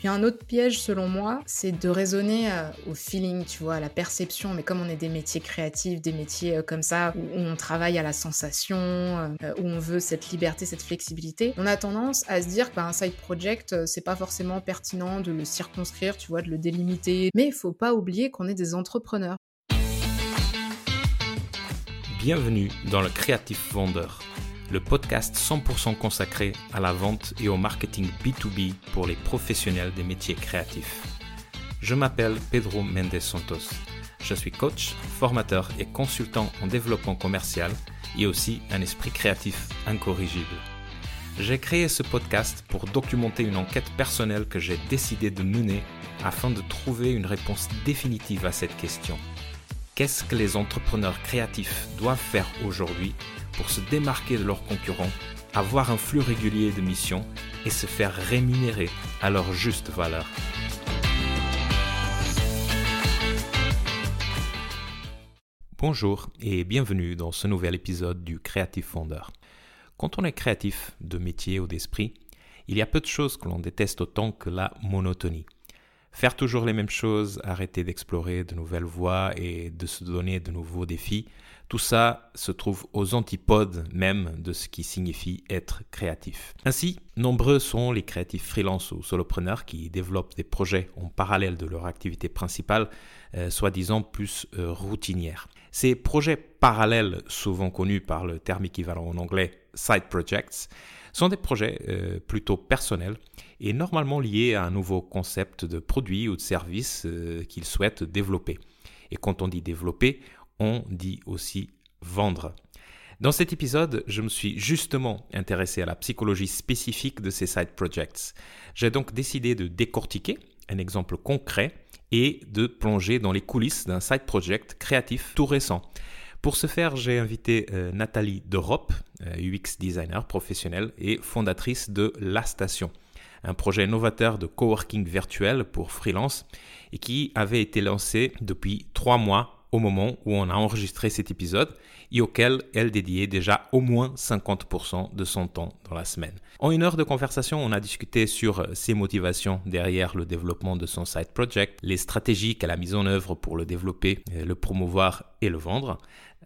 Puis un autre piège selon moi, c'est de raisonner euh, au feeling, tu vois, à la perception. Mais comme on est des métiers créatifs, des métiers euh, comme ça, où on travaille à la sensation, euh, où on veut cette liberté, cette flexibilité, on a tendance à se dire qu'un side project, c'est pas forcément pertinent de le circonscrire, tu vois, de le délimiter. Mais il faut pas oublier qu'on est des entrepreneurs. Bienvenue dans le Créatif Vendeur le podcast 100% consacré à la vente et au marketing B2B pour les professionnels des métiers créatifs. Je m'appelle Pedro Mendes Santos. Je suis coach, formateur et consultant en développement commercial et aussi un esprit créatif incorrigible. J'ai créé ce podcast pour documenter une enquête personnelle que j'ai décidé de mener afin de trouver une réponse définitive à cette question. Qu'est-ce que les entrepreneurs créatifs doivent faire aujourd'hui pour se démarquer de leurs concurrents, avoir un flux régulier de missions et se faire rémunérer à leur juste valeur? Bonjour et bienvenue dans ce nouvel épisode du Créatif Fondeur. Quand on est créatif de métier ou d'esprit, il y a peu de choses que l'on déteste autant que la monotonie. Faire toujours les mêmes choses, arrêter d'explorer de nouvelles voies et de se donner de nouveaux défis, tout ça se trouve aux antipodes même de ce qui signifie être créatif. Ainsi, nombreux sont les créatifs freelance ou solopreneurs qui développent des projets en parallèle de leur activité principale, euh, soi-disant plus euh, routinière. Ces projets parallèles, souvent connus par le terme équivalent en anglais side projects, sont des projets euh, plutôt personnels et normalement liés à un nouveau concept de produit ou de service qu'ils souhaitent développer. Et quand on dit développer, on dit aussi vendre. Dans cet épisode, je me suis justement intéressé à la psychologie spécifique de ces side projects. J'ai donc décidé de décortiquer un exemple concret et de plonger dans les coulisses d'un side project créatif tout récent. Pour ce faire, j'ai invité euh, Nathalie UX euh, designer professionnelle et fondatrice de La Station, un projet novateur de coworking virtuel pour freelance et qui avait été lancé depuis trois mois au moment où on a enregistré cet épisode et auquel elle dédiait déjà au moins 50% de son temps dans la semaine. En une heure de conversation, on a discuté sur ses motivations derrière le développement de son side project, les stratégies qu'elle a mises en œuvre pour le développer, le promouvoir et le vendre,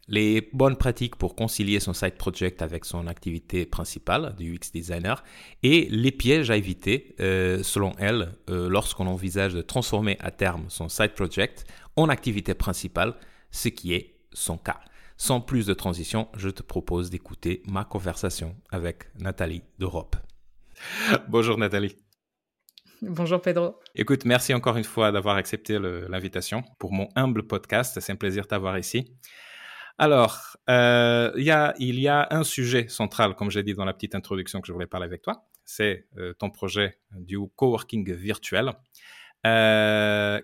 les bonnes pratiques pour concilier son side project avec son activité principale du UX designer et les pièges à éviter, euh, selon elle, euh, lorsqu'on envisage de transformer à terme son side project en activité principale, ce qui est son cas. Sans plus de transition, je te propose d'écouter ma conversation avec Nathalie d'Europe. Bonjour Nathalie. Bonjour Pedro. Écoute, merci encore une fois d'avoir accepté l'invitation pour mon humble podcast. C'est un plaisir de t'avoir ici. Alors, euh, il y a un sujet central, comme j'ai dit dans la petite introduction que je voulais parler avec toi. C'est euh, ton projet du coworking virtuel. Euh,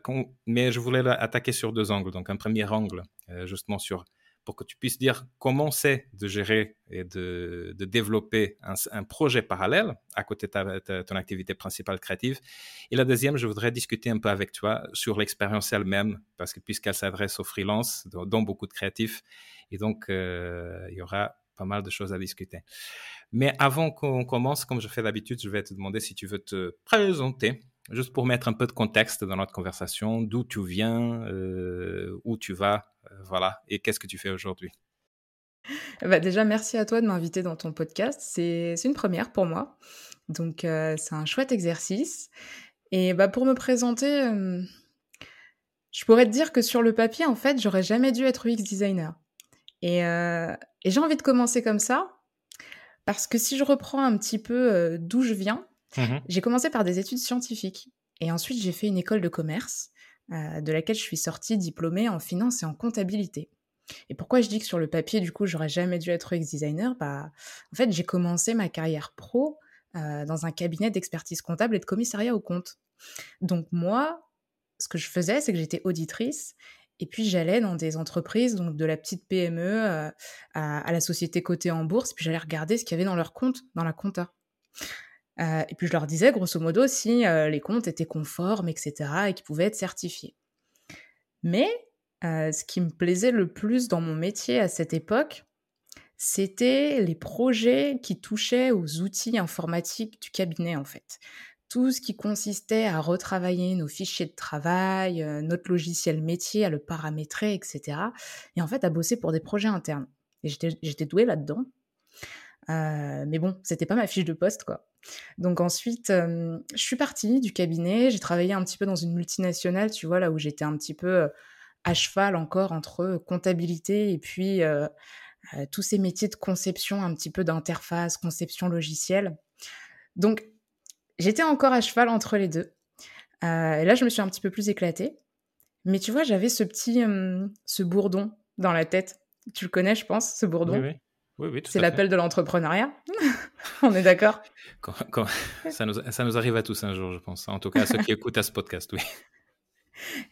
mais je voulais attaquer sur deux angles. Donc, un premier angle, justement, sur pour que tu puisses dire comment c'est de gérer et de, développer un, projet parallèle à côté de ton activité principale créative. Et la deuxième, je voudrais discuter un peu avec toi sur l'expérience elle-même, parce que puisqu'elle s'adresse aux freelances, dont, beaucoup de créatifs, et donc euh, il y aura pas mal de choses à discuter. Mais avant qu'on commence, comme je fais d'habitude, je vais te demander si tu veux te présenter juste pour mettre un peu de contexte dans notre conversation, d'où tu viens, euh, où tu vas, euh, voilà, et qu'est-ce que tu fais aujourd'hui? Bah déjà, merci à toi de m'inviter dans ton podcast. C'est une première pour moi. Donc, euh, c'est un chouette exercice. Et bah, pour me présenter, je pourrais te dire que sur le papier, en fait, j'aurais jamais dû être UX designer. Et, et j'ai envie de commencer comme ça, parce que si je reprends un petit peu d'où je viens, Mmh j'ai commencé par des études scientifiques et ensuite j'ai fait une école de commerce euh, de laquelle je suis sortie diplômée en finance et en comptabilité. Et pourquoi je dis que sur le papier, du coup, j'aurais jamais dû être UX designer? Bah, en fait, j'ai commencé ma carrière pro euh, dans un cabinet d'expertise comptable et de commissariat au compte. Donc moi, ce que je faisais, c'est que j'étais auditrice et puis j'allais dans des entreprises, donc de la petite PME euh, à, à, la société cotée en bourse, puis j'allais regarder ce qu'il y avait dans leur compte, dans la compta. Euh, et puis je leur disais grosso modo si euh, les comptes étaient conformes, etc., et qu'ils pouvaient être certifiés. Mais euh, ce qui me plaisait le plus dans mon métier à cette époque, c'était les projets qui touchaient aux outils informatiques du cabinet, en fait. tout ce qui consistait à retravailler nos fichiers de travail, notre logiciel métier, à le paramétrer, etc. Et en fait, à bosser pour des projets internes. Et j'étais douée là-dedans. Mais bon, c'était pas ma fiche de poste, quoi. Donc ensuite, euh, je suis partie du cabinet. J'ai travaillé un petit peu dans une multinationale, tu vois, là où j'étais un petit peu à cheval encore entre comptabilité et puis tous ces métiers de conception, un petit peu d'interface, conception logicielle. Donc, j'étais encore à cheval entre les deux. Euh, et là, je me suis un petit peu plus éclatée. Mais tu vois, j'avais ce petit, ce bourdon dans la tête. Tu le connais, je pense, ce bourdon? Oui, oui. Oui, C'est l'appel de l'entrepreneuriat. On est d'accord? Ça, nous, ça nous arrive à tous un jour, je pense. En tout cas, à ceux qui écoutent à ce podcast, oui.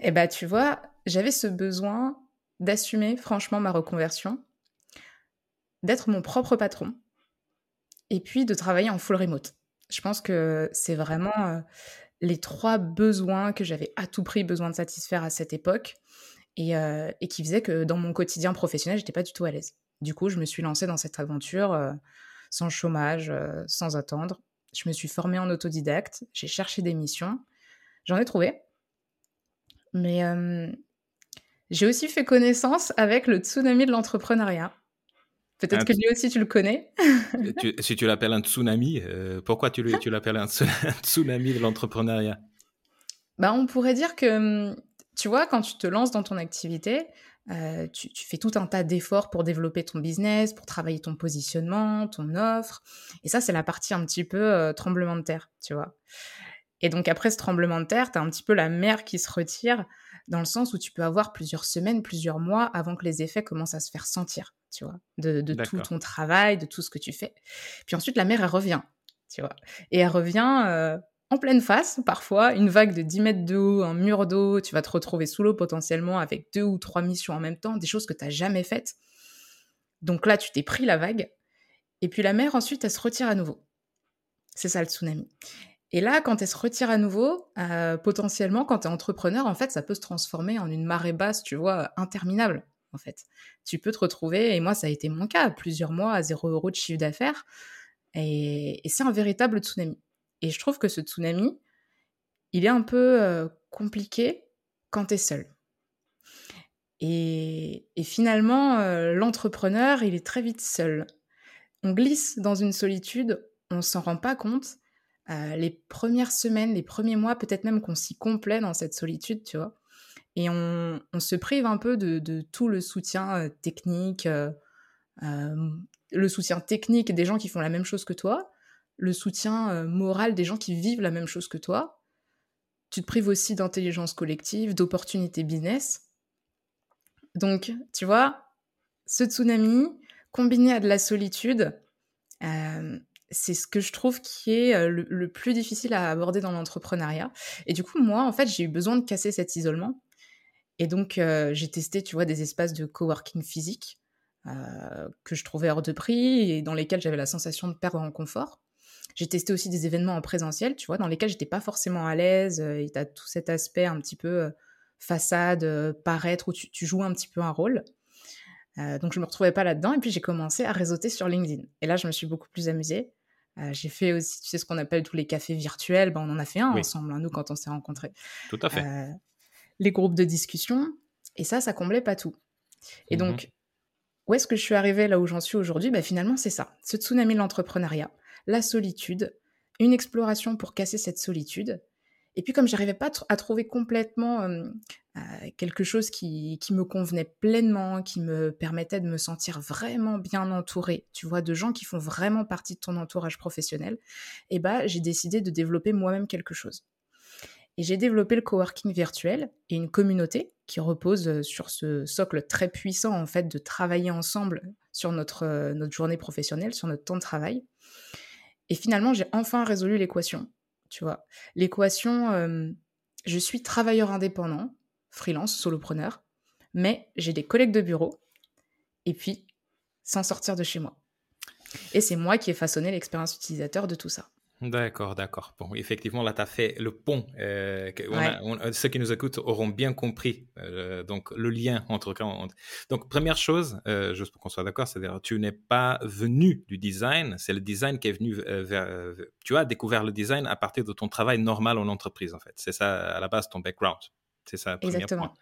Eh bien, tu vois, j'avais ce besoin d'assumer franchement ma reconversion, d'être mon propre patron, et puis de travailler en full remote. Je pense que c'est vraiment euh, les trois besoins que j'avais à tout prix besoin de satisfaire à cette époque et, euh, qui faisaient que dans mon quotidien professionnel, j'étais pas du tout à l'aise. Du coup, je me suis lancée dans cette aventure euh, sans chômage, sans attendre. Je me suis formée en autodidacte, j'ai cherché des missions, j'en ai trouvé. Mais j'ai aussi fait connaissance avec le tsunami de l'entrepreneuriat. Peut-être que lui aussi tu le connais. si tu l'appelles un tsunami, euh, pourquoi tu, tu l'appelles un, tsunami de l'entrepreneuriat? Bah, On pourrait dire que, tu vois, quand tu te lances dans ton activité, euh, tu, fais tout un tas d'efforts pour développer ton business, pour travailler ton positionnement, ton offre. Et ça, c'est la partie un petit peu euh, tremblement de terre, tu vois. Et donc après ce tremblement de terre, tu as un petit peu la mer qui se retire dans le sens où tu peux avoir plusieurs semaines, plusieurs mois avant que les effets commencent à se faire sentir, tu vois, de, tout ton travail, de tout ce que tu fais. Puis ensuite, la mer, elle revient, tu vois. Et elle revient euh, en pleine face, parfois, une vague de 10 mètres de haut, un mur d'eau, tu vas te retrouver sous l'eau potentiellement avec deux ou trois missions en même temps, des choses que tu n'as jamais faites. Donc là, tu t'es pris la vague. Et puis la mer, ensuite, elle se retire à nouveau. C'est ça le tsunami. Et là, quand elle se retire à nouveau, euh, potentiellement, quand tu es entrepreneur, en fait, ça peut se transformer en une marée basse, tu vois, interminable, en fait. Tu peux te retrouver, et moi, ça a été mon cas, plusieurs mois à zéro euro de chiffre d'affaires, et, c'est un véritable tsunami. Et je trouve que ce tsunami, il est un peu euh, compliqué quand tu es seul. Et, finalement, euh, l'entrepreneur, il est très vite seul. On glisse dans une solitude, on s'en rend pas compte, euh, les premières semaines, les premiers mois, peut-être même qu'on s'y complaît dans cette solitude, tu vois. Et on, se prive un peu de, tout le soutien technique, le soutien technique des gens qui font la même chose que toi, le soutien moral des gens qui vivent la même chose que toi. Tu te prives aussi d'intelligence collective, d'opportunités business. Donc, tu vois, ce tsunami, combiné à de la solitude, c'est ce que je trouve qui est le, plus difficile à aborder dans l'entrepreneuriat. Et du coup, moi, en fait, j'ai eu besoin de casser cet isolement. Et donc, j'ai testé, tu vois, des espaces de coworking physique que je trouvais hors de prix et dans lesquels j'avais la sensation de perdre en confort. J'ai testé aussi des événements en présentiel, tu vois, dans lesquels j'étais pas forcément à l'aise. et tu as tout cet aspect un petit peu façade, paraître, où tu, tu joues un petit peu un rôle. donc je me retrouvais pas là-dedans et puis j'ai commencé à réseauter sur LinkedIn. Et là je me suis beaucoup plus amusée. Euh, j'ai fait aussi, tu sais, ce qu'on appelle tous les cafés virtuels. Ben, on en a fait un ensemble, hein, nous, quand on s'est rencontrés. Tout à fait. Euh, les groupes de discussion. Et ça, ça comblait pas tout. Et mmh donc, où est-ce que je suis arrivée là où j'en suis aujourd'hui? Ben, Finalement, c'est ça. Ce tsunami de l'entrepreneuriat, la solitude, une exploration pour casser cette solitude. Et puis, comme j'arrivais pas à trouver complètement quelque chose qui, me convenait pleinement, qui me permettait de me sentir vraiment bien entourée, tu vois, de gens qui font vraiment partie de ton entourage professionnel, eh bah, j'ai décidé de développer moi-même quelque chose. Et j'ai développé le coworking virtuel et une communauté qui repose sur ce socle très puissant, en fait, de travailler ensemble sur notre, notre journée professionnelle, sur notre temps de travail. Et finalement, j'ai enfin résolu l'équation, tu vois. L'équation, je suis travailleur indépendant, freelance, solopreneur, mais j'ai des collègues de bureau, et puis sans sortir de chez moi. Et c'est moi qui ai façonné l'expérience utilisateur de tout ça. D'accord, d'accord. Bon, effectivement, là, tu as fait le pont. Euh, ceux qui nous écoutent auront bien compris euh, donc le lien entre, Donc, première chose, euh, juste pour qu'on soit d'accord, c'est-à-dire tu n'es pas venu du design, c'est le design qui est venu vers. tu as découvert le design à partir de ton travail normal en entreprise, en fait. C'est ça, à la base, ton background. C'est ça, premier point.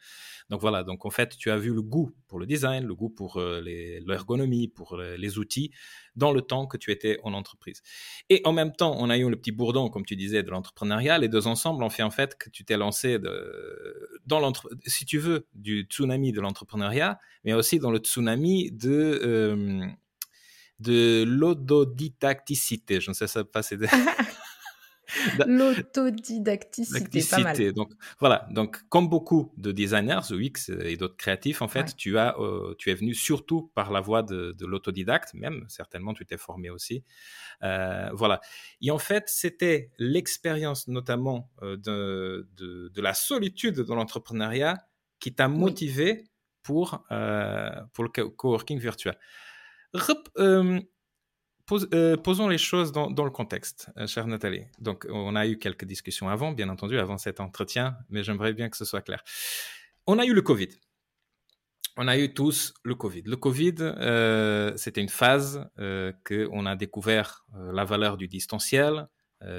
Donc voilà, donc en fait, tu as vu le goût pour le design, le goût pour euh, l'ergonomie, pour euh, les outils, dans le temps que tu étais en entreprise. Et en même temps, on a eu le petit bourdon, comme tu disais, de l'entrepreneuriat. Les deux ensemble ont fait en fait que tu t'es lancé de, dans l'entre, si tu veux, du tsunami de l'entrepreneuriat, mais aussi dans le tsunami de euh, de l'autodidacticité. Je ne sais pas si c'est L'autodidacticité, pas mal. Donc voilà, donc comme beaucoup de designers UX et d'autres créatifs, en fait, tu as, euh, tu es venu surtout par la voie de, l'autodidacte, même certainement tu t'es formé aussi. Euh, voilà. Et en fait, c'était l'expérience notamment euh, de, de, la solitude dans l'entrepreneuriat qui t'a motivé pour, pour le coworking virtuel. Euh, posons les choses dans, le contexte, euh, chère Nathalie. Donc, on a eu quelques discussions avant, bien entendu, avant cet entretien, mais j'aimerais bien que ce soit clair. On a eu le Covid. On a eu tous le Covid. Le Covid, euh, c'était une phase qu'on a découvert la valeur du distanciel,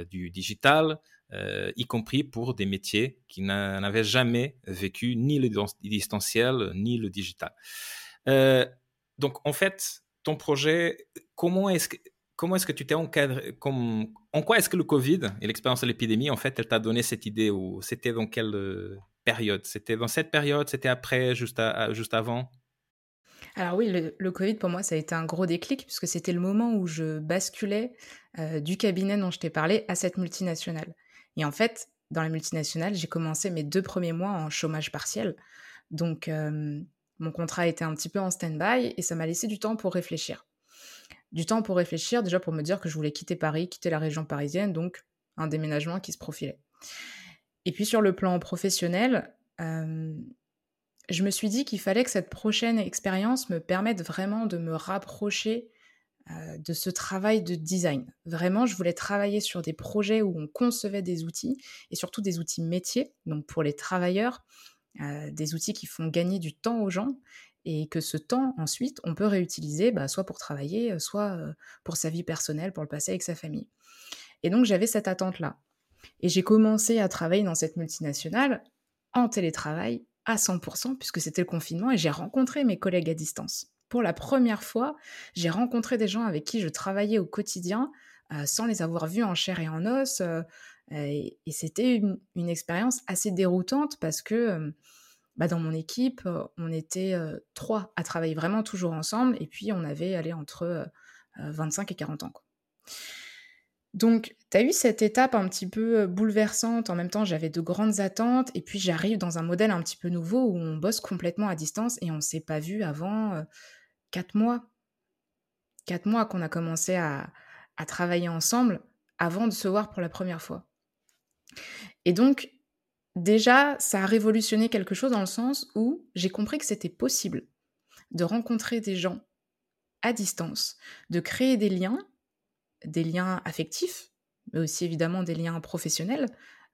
du digital, y compris pour des métiers qui n'avaient jamais vécu ni le distanciel ni le digital. donc, en fait, ton projet, comment est-ce que, comment est-ce que tu t'es encadré En quoi est-ce que le Covid et l'expérience de l'épidémie, en fait, elle t'a donné cette idée ou c'était dans quelle euh, période? C'était dans cette période C'était après Juste, juste avant? Alors oui, le, Covid pour moi ça a été un gros déclic puisque c'était le moment où je basculais euh, du cabinet dont je t'ai parlé à cette multinationale. Et en fait, dans la multinationale, j'ai commencé mes deux premiers mois en chômage partiel. Donc euh, mon contrat était un petit peu en stand-by et ça m'a laissé du temps pour réfléchir. Du temps pour réfléchir, déjà pour me dire que je voulais quitter Paris, quitter la région parisienne, donc un déménagement qui se profilait. Et puis sur le plan professionnel, euh, je me suis dit qu'il fallait que cette prochaine expérience me permette vraiment de me rapprocher euh, de ce travail de design. Vraiment, je voulais travailler sur des projets où on concevait des outils et surtout des outils métiers, donc pour les travailleurs, euh, des outils qui font gagner du temps aux gens et que ce temps, ensuite, on peut réutiliser bah, soit pour travailler, euh, soit euh, pour sa vie personnelle, pour le passer avec sa famille. Et donc, j'avais cette attente-là. Et j'ai commencé à travailler dans cette multinationale en télétravail à 100%, puisque c'était le confinement, et j'ai rencontré mes collègues à distance. Pour la première fois, j'ai rencontré des gens avec qui je travaillais au quotidien, sans les avoir vus en chair et en os, et, c'était une, expérience assez déroutante parce que bah, dans mon équipe, on était trois à travailler vraiment toujours ensemble et puis on avait allé entre 25 et 40 ans. Donc, tu as eu cette étape un petit peu bouleversante. En même temps, j'avais de grandes attentes. Et puis, j'arrive dans un modèle un petit peu nouveau où on bosse complètement à distance et on ne s'est pas vu avant quatre mois. Quatre mois qu'on a commencé à, travailler ensemble avant de se voir pour la première fois. Et donc, déjà, ça a révolutionné quelque chose dans le sens où j'ai compris que c'était possible de rencontrer des gens à distance, de créer des liens, des liens affectifs, mais aussi évidemment des liens professionnels,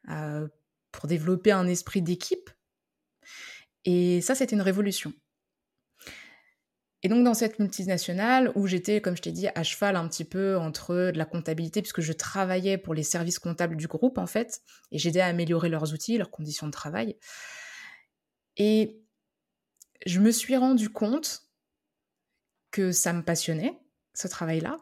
euh, pour développer un esprit d'équipe. Et ça, c'était une révolution. Et donc dans cette multinationale où j'étais, comme je t'ai dit, à cheval un petit peu entre de la comptabilité, puisque je travaillais pour les services comptables du groupe en fait, et j'aidais à améliorer leurs outils, leurs conditions de travail. Et je me suis rendu compte que ça me passionnait, ce travail-là.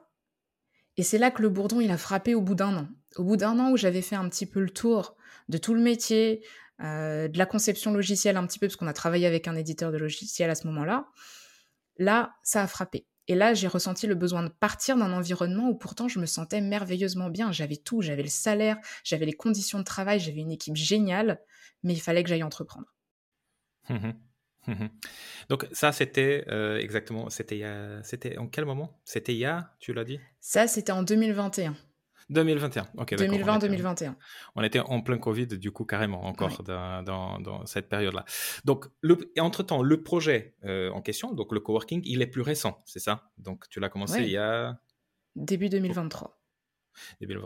Et c'est là que le bourdon, il a frappé au bout d'un an. Au bout d'un an où j'avais fait un petit peu le tour de tout le métier, euh, de la conception logicielle un petit peu, parce qu'on a travaillé avec un éditeur de logiciel à ce moment-là, Là, ça a frappé. Et là, j'ai ressenti le besoin de partir d'un environnement où pourtant je me sentais merveilleusement bien. J'avais tout, j'avais le salaire, j'avais les conditions de travail, j'avais une équipe géniale, mais il fallait que j'aille entreprendre. Mmh mmh Donc ça, c'était euh, exactement, c'était c'était en quel moment? C'était il y a, tu l'as dit? Ça, c'était en 2021. 2021, ok. 2020-2021. On était en plein Covid, du coup, carrément, encore dans, cette période-là. Donc, entre-temps, le projet euh, en question, donc le coworking, il est plus récent, c'est ça? Donc, tu l'as commencé il y a... Début 2023.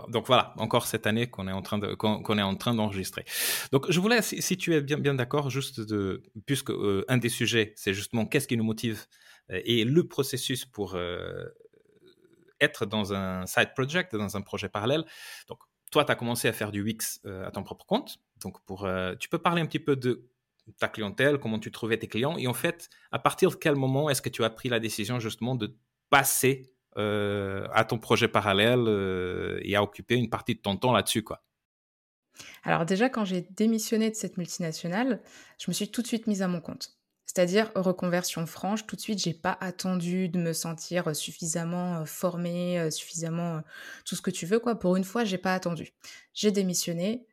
Donc voilà, encore cette année qu'on est en train de qu'on est en train d'enregistrer. Donc je voulais, si, tu es bien bien d'accord, juste de puisque euh, un des sujets, c'est justement qu'est-ce qui nous motive euh, et le processus pour euh, être dans un side project, dans un projet parallèle. Donc toi, tu as commencé à faire du Wix à ton propre compte. Donc pour, tu peux parler un petit peu de ta clientèle, comment tu trouvais tes clients et en fait, à partir de quel moment est-ce que tu as pris la décision justement de passer euh, à ton projet parallèle euh, et à occuper une partie de ton temps là-dessus, quoi? Alors déjà, quand j'ai démissionné de cette multinationale, je me suis tout de suite mise à mon compte. C'est-à-dire reconversion franche, tout de suite, j'ai pas attendu de me sentir suffisamment euh, formée, suffisamment tout ce que tu veux, quoi. Pour une fois, j'ai pas attendu. J'ai démissionné.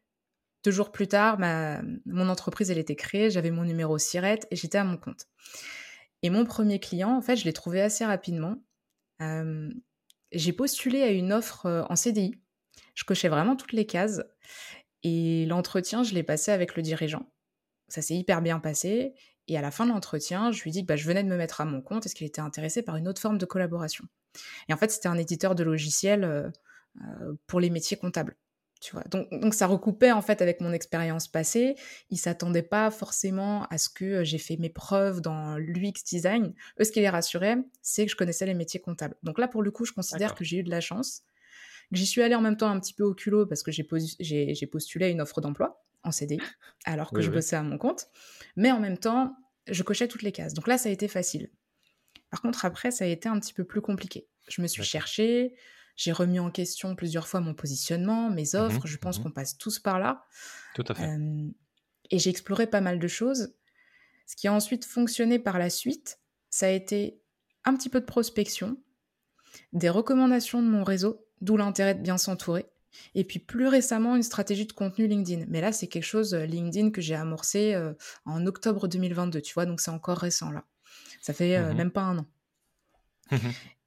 Deux jours plus tard, ma, mon entreprise, elle était créée, j'avais mon numéro SIRET et j'étais à mon compte. Et mon premier client, en fait, je l'ai trouvé assez rapidement j'ai postulé à une offre en CDI. Je cochais vraiment toutes les cases. Et l'entretien, je l'ai passé avec le dirigeant. Ça s'est hyper bien passé. Et à la fin de l'entretien, je lui dis que bah, je venais de me mettre à mon compte. Est-ce qu'il était intéressé par une autre forme de collaboration? Et en fait, c'était un éditeur de logiciels pour les métiers comptables vois. Donc, ça recoupait en fait avec mon expérience passée. Ils s'attendaient pas forcément à ce que euh, j'ai fait mes preuves dans l'UX design. Eux, ce qui les rassurait, c'est que je connaissais les métiers comptables. Donc là, pour le coup, je considère que j'ai eu de la chance. J'y suis allée en même temps un petit peu au culot parce que j'ai postulé à une offre d'emploi en CDI alors que je bossais à mon compte. Mais en même temps, je cochais toutes les cases. Donc là, ça a été facile. Par contre, après, ça a été un petit peu plus compliqué. Je me suis cherchée, j'ai remis en question plusieurs fois mon positionnement, mes mmh offres. je pense mmh qu'on passe tous par là. Tout à fait. et j'ai exploré pas mal de choses. Ce qui a ensuite fonctionné par la suite, ça a été un petit peu de prospection, des recommandations de mon réseau, d'où l'intérêt de bien s'entourer. Et puis plus récemment, une stratégie de contenu LinkedIn. Mais là, c'est quelque chose, euh, LinkedIn, que j'ai amorcé euh, en octobre 2022, tu vois, donc c'est encore récent là. Ça fait euh, mmh même pas un an.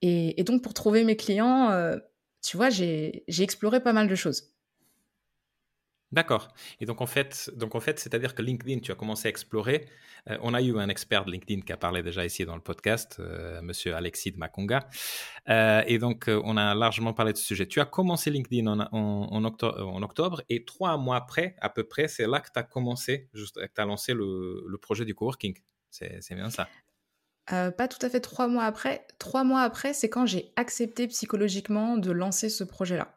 Et, donc, pour trouver mes clients, euh, tu vois, j'ai exploré pas mal de choses. D'accord. Et donc en fait, donc en fait, c'est-à-dire que LinkedIn, tu as commencé à explorer. Euh, on a eu un expert de LinkedIn qui a parlé déjà ici dans le podcast, euh, Monsieur Alexis de Maconga. et donc on a largement parlé de ce sujet. Tu as commencé LinkedIn en, en, octobre, et trois mois après, à peu près, c'est là que tu as commencé, juste, que tu as lancé le, le projet du coworking. C'est bien ça. Euh, pas tout à fait trois mois après. Trois mois après, c'est quand j'ai accepté psychologiquement de lancer ce projet-là,